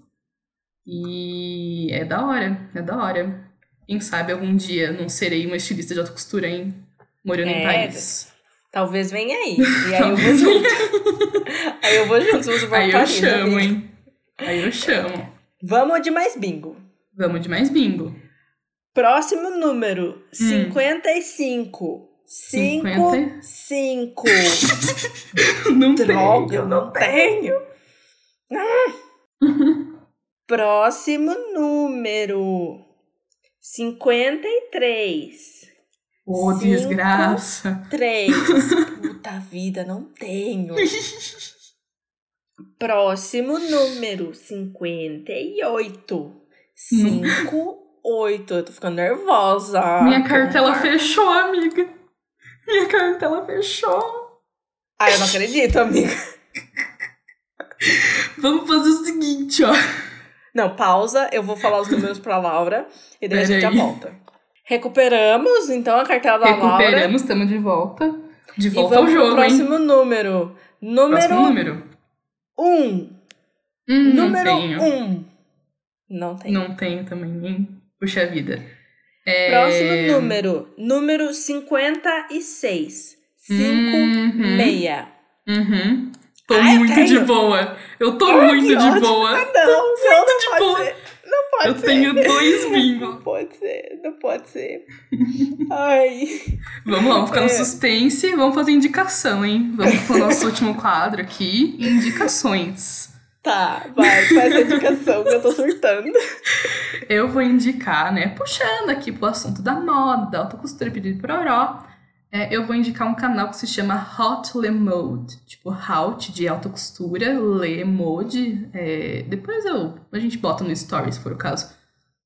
e é da hora, é da hora. Quem sabe algum dia não serei uma estilista de alta costura, hein? Morando é, em Paris. Talvez venha aí. [laughs] E aí eu vou junto. [laughs] aí eu vou junto, se você Aí Paris, eu chamo, amiga. hein? Aí eu chamo. Vamos de mais bingo. Vamos de mais bingo. Próximo número, 55. 5, 50? 5. Não Droga, tenho, eu não tenho. Ah. [laughs] Próximo número, 53. Ô, Cinco. desgraça. 3. [laughs] Puta vida, não tenho. Próximo número, 58. 5, 8. Eu tô ficando nervosa. Minha cartela fechou, amiga. Minha cartela fechou. Ah, eu não acredito, amiga. Vamos fazer o seguinte, ó. Não, pausa. Eu vou falar os números pra Laura e daí a gente já Peraí. volta. Recuperamos, então, a cartela da Laura. Recuperamos, estamos de volta. De E volta ao vamos pro jogo, hein? próximo número. Número Próximo número. 1. Hum, não número tenho. 1. Não tem. Não tenho também, hein? Puxa vida. É... Próximo número. Número 56. 5, Uhum. 6. Uhum. Tô Ah, eu muito tenho. de boa. Eu tô Ai, muito de ótimo. boa. Ah, não, não, não de pode boa. ser. Não pode Eu ser. tenho [laughs] dois bingos. Não pode ser, não pode ser. Ai. Vamos lá, vamos ficar no É. suspense. Vamos fazer indicação, hein? Vamos pro nosso último quadro aqui. Indicações. Tá, vai, faz a indicação que eu tô surtando. Eu vou indicar, né? Puxando aqui pro assunto da moda, da alta costura, pedido por Oró. É, eu vou indicar um canal que se chama Hot Le Mode. Tipo, Hot de alta costura, Le Mode. É, depois eu, a gente bota no stories, se for o caso.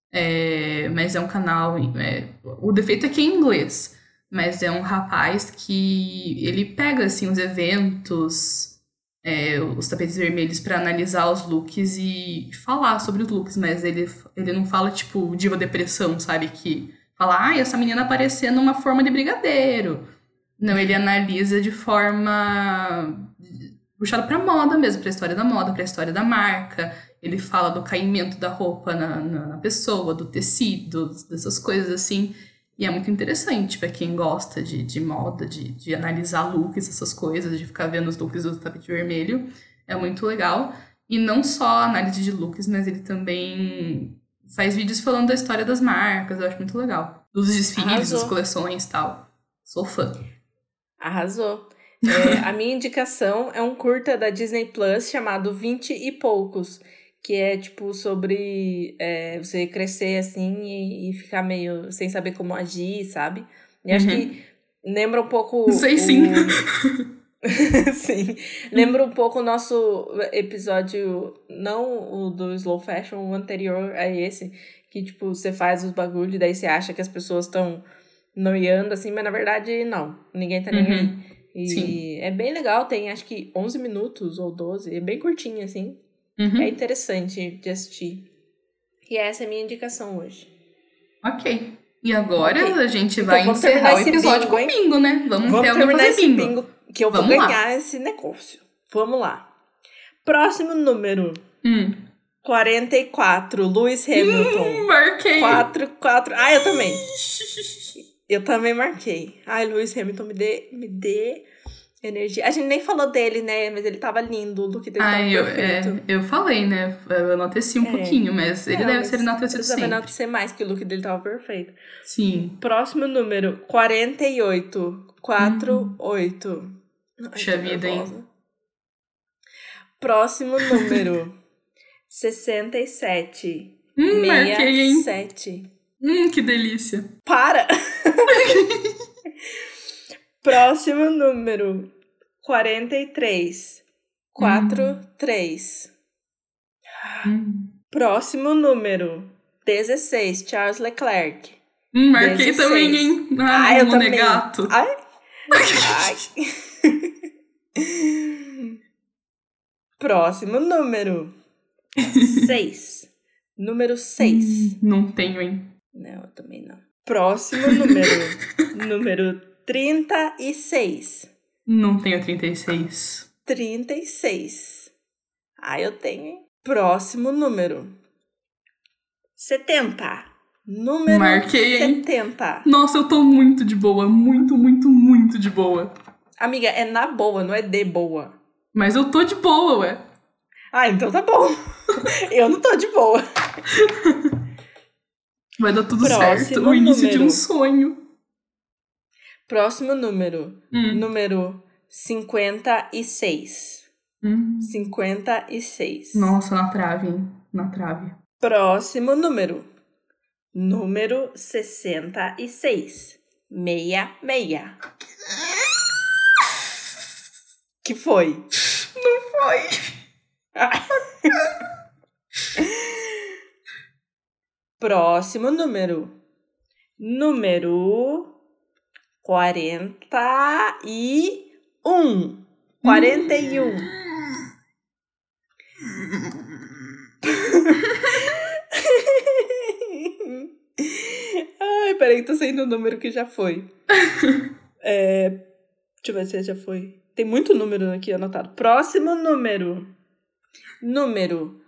É, mas é um canal. é, o defeito é que é em inglês. Mas é um rapaz que ele pega assim os eventos, é, os tapetes vermelhos para analisar os looks e falar sobre os looks, mas ele, ele não fala tipo diva depressão, sabe? Que fala, ah, essa menina aparecendo numa forma de brigadeiro. Não, ele analisa de forma puxada pra moda mesmo, pra história da moda, pra história da marca. Ele fala do caimento da roupa na, na, na pessoa, do tecido, dessas coisas assim. E é muito interessante pra quem gosta de, de moda, de, de analisar looks, essas coisas, de ficar vendo os looks do tapete vermelho. É muito legal. E não só análise de looks, mas ele também faz vídeos falando da história das marcas. Eu acho muito legal. Dos desfiles, Arrasou. das coleções e tal. Sou fã. Arrasou. É, a minha indicação é um curta da Disney Plus chamado Vinte e Poucos, que é tipo sobre é, você crescer assim e, e ficar meio sem saber como agir, sabe? E acho Uhum. que lembra um pouco. Sei o- sim. [laughs] [laughs] sim. Lembra um pouco o nosso episódio, não o do Slow Fashion, o anterior a esse, que tipo, você faz os bagulhos e daí você acha que as pessoas estão noiando assim, mas na verdade não. Ninguém tá nem Uhum. aí. E Sim. é bem legal, tem acho que 11 minutos ou 12, é bem curtinho assim. Uhum. É interessante de assistir. E essa é a minha indicação hoje. Ok. E agora Ok. a gente Então vai encerrar o episódio bingo, com bingo, né? Vamos, Vamos ter fazer esse bingo. bingo, que eu Vamos vou lá. ganhar esse negócio. Vamos lá. Próximo número. Hum. 44, Lewis Hamilton. Hum, marquei. 4, 4. Ah, eu também. Eu também marquei. Ai, Lewis Hamilton, me dê, me dê Energia. A gente nem falou dele, né? Mas ele tava lindo, o look dele tava Ah, eu, perfeito. é, eu falei, né? Eu enalteci um É. pouquinho, mas ele Não, deve mas ser enaltecido Precisava sempre. enaltecer mais, que o look dele tava perfeito. Sim. Próximo número, 48. 48. Ai, Puxa vida, hein? Próximo número, [laughs] 67. Hum, marquei, hein? 67. Hum, que delícia. Para! [laughs] Próximo número, 43. 43. Hum, Próximo número, 16. Charles Leclerc. Hum, marquei 16. também, hein? Ah, Ai, eu também. monegato. Ai! Ai! [laughs] Próximo número, 6. Número 6. Hum, não tenho, hein? Não, eu também não. Próximo número, [laughs] número 36. Não tenho 36. 36. Ah, eu tenho, hein? Próximo número. 70. Número Marquei, hein? 70. Nossa, eu tô muito de boa. Muito, muito, muito de boa. Amiga, é na boa, não é de boa. Mas eu tô de boa, ué. Ah, então tá bom. [laughs] Eu não tô de boa. Vai dar tudo Próximo certo. O início de um número. sonho. Próximo número. Hum. Número 56. Hum. 56. Nossa, na trave, hein? Na trave. Próximo número. Número 66. Meia, meia. Que foi? Não foi. Próximo número. Número 41. 41. Ai, peraí, tô saindo o número que já foi. É, deixa eu ver se já foi. Tem muito número aqui anotado. Próximo número. Número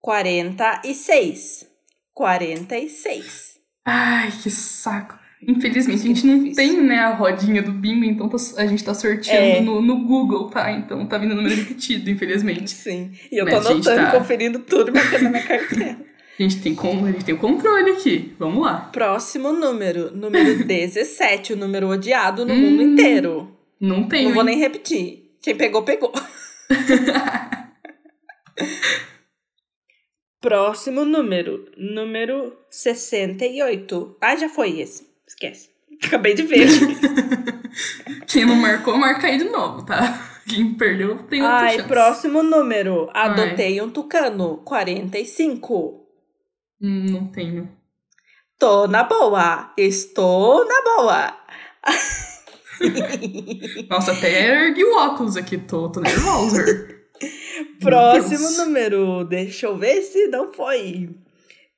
46. 46. Ai, que saco. Infelizmente, a gente não tem, né, a rodinha do bingo, então tá- a gente tá sorteando É. no, no Google, tá? Então tá vindo número repetido, infelizmente. Sim. E eu Mas tô anotando, tá- conferindo tudo, marcando na minha carteira. [laughs] A gente tem, com, a gente tem o controle aqui. Vamos lá. Próximo número. Número [laughs] 17. o número odiado no Hum, mundo inteiro. Não tem. Não vou nem repetir. Quem pegou, pegou. [laughs] Próximo número. Número 68. Ah, já foi esse. Esquece. Acabei de ver. [laughs] Quem não marcou, marca aí de novo, tá? Quem perdeu tem outra Ai, chance. próximo número. Adotei um tucano. 45. Hum, não tenho. Tô na boa. Estou na boa. [laughs] [laughs] Nossa, até ergui o óculos aqui, tô, tô nervosa. Próximo Deus. número. Deixa eu ver se não foi.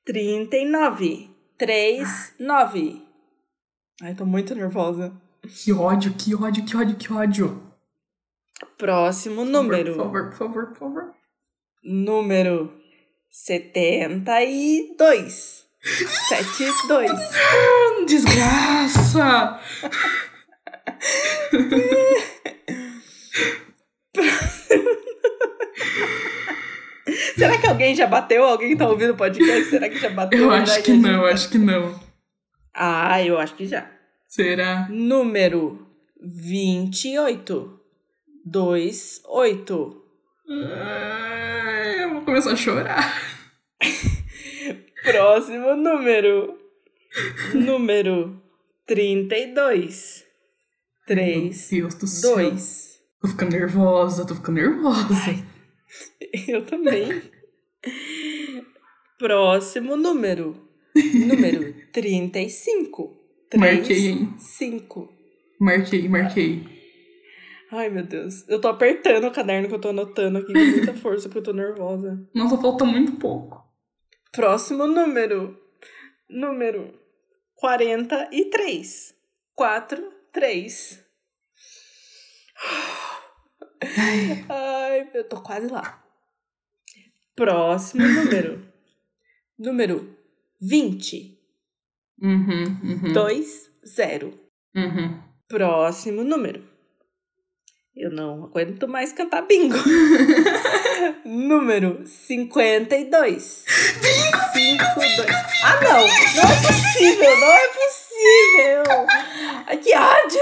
39. 3, 9. Ai, tô muito nervosa. Que ódio, que ódio, que ódio, que ódio. Próximo Por número. favor, por favor, por favor. Número 72. 72. Hum, Desgraça! [laughs] Será que alguém já bateu? Alguém tá ouvindo o podcast? Será que já bateu? Eu acho que a gente- não, acho que não. Ah, eu acho que já. Será? Número 28. 2, 8. Ai, Eu vou começar a chorar. [laughs] Próximo número. Número 32. 3, Meu Deus do céu. 2. Tô ficando nervosa, tô ficando nervosa. Eu também. Próximo número. Número [laughs] 35. 3, Marquei, hein? 5. Marquei, marquei. Ai, meu Deus. Eu tô apertando o caderno que eu tô anotando aqui com muita força, porque eu tô nervosa. Nossa, falta muito pouco. Próximo número. Número 43. 4, 3. Ai, Ai, eu tô quase lá. Próximo número. número 20. uhum, uhum. 2, 0. Uhum. Próximo número. Eu não aguento mais cantar bingo. [laughs] Número 52. Bingo, bingo, bingo. Ah, não! Não é possível, não é possível! Ai, que ódio!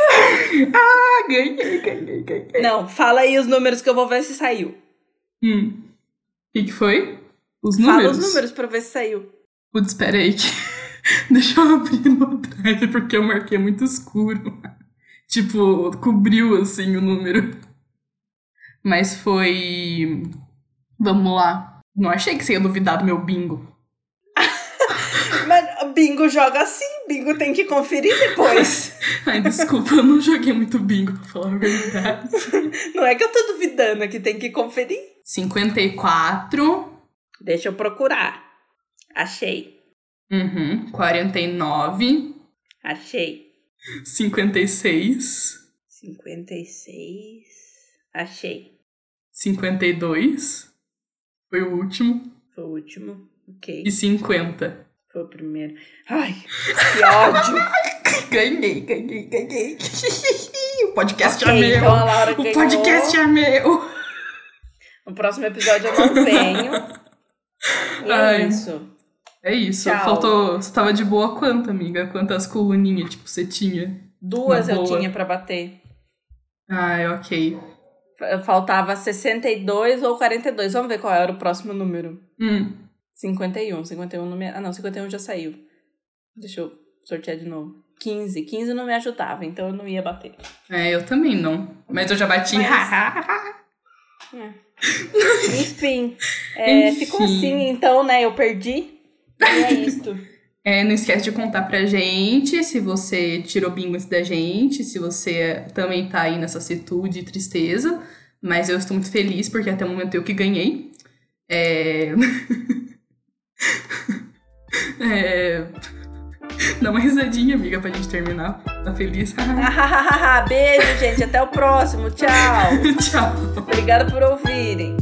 [laughs] Ah, ganhei, ganhei, ganhei. Não, fala aí os números que eu vou ver se saiu. Hum. O que, que foi? Os Fala números? os números pra ver se saiu. Putz, espera aí. Que... [laughs] Deixa eu abrir no drive porque eu marquei muito escuro. Tipo, cobriu assim o número. Mas foi. Vamos lá. Não achei que você ia duvidar do meu bingo. [laughs] Mas bingo joga assim, bingo tem que conferir depois. [laughs] Ai, desculpa, eu não joguei muito bingo, pra falar a verdade. [laughs] Não é que eu tô duvidando, é que tem que conferir. 54. Deixa eu procurar. Achei, Uhum. 49. achei. 56. 56. Achei. 52. Foi o último. Foi o último. Ok. E 50. Foi o primeiro. Ai, que ódio. [laughs] Ganhei, ganhei, ganhei. [laughs] o podcast é Ok, meu. então a Laura o ganhou. podcast é meu. No próximo episódio eu não venho. E é isso. É isso. Tchau. Faltou. Você tava de boa quanto, amiga? Quantas coluninhas, tipo, você tinha? Duas eu boa. tinha pra bater. Ai, ok. Fa- Faltava 62 ou 42. Vamos ver qual era o próximo número. Hum. 51. 51 não me... Ah, não, 51 já saiu. Deixa eu sortear de novo. 15. 15 não me ajudava, então eu não ia bater. É, eu também não. Mas eu já bati. Mas- [laughs] [laughs] Enfim, é, Enfim. ficou assim, então, né? Eu perdi. E é isto. [laughs] É, não esquece de contar pra gente se você tirou bingo da gente, se você também tá aí nessa citude e tristeza. Mas eu estou muito feliz porque até o momento eu que ganhei. É... [laughs] é... Dá uma risadinha, amiga, pra gente terminar. Tá feliz? [laughs] Beijo, gente. Até o próximo. Tchau. [laughs] Tchau. Obrigada por ouvirem.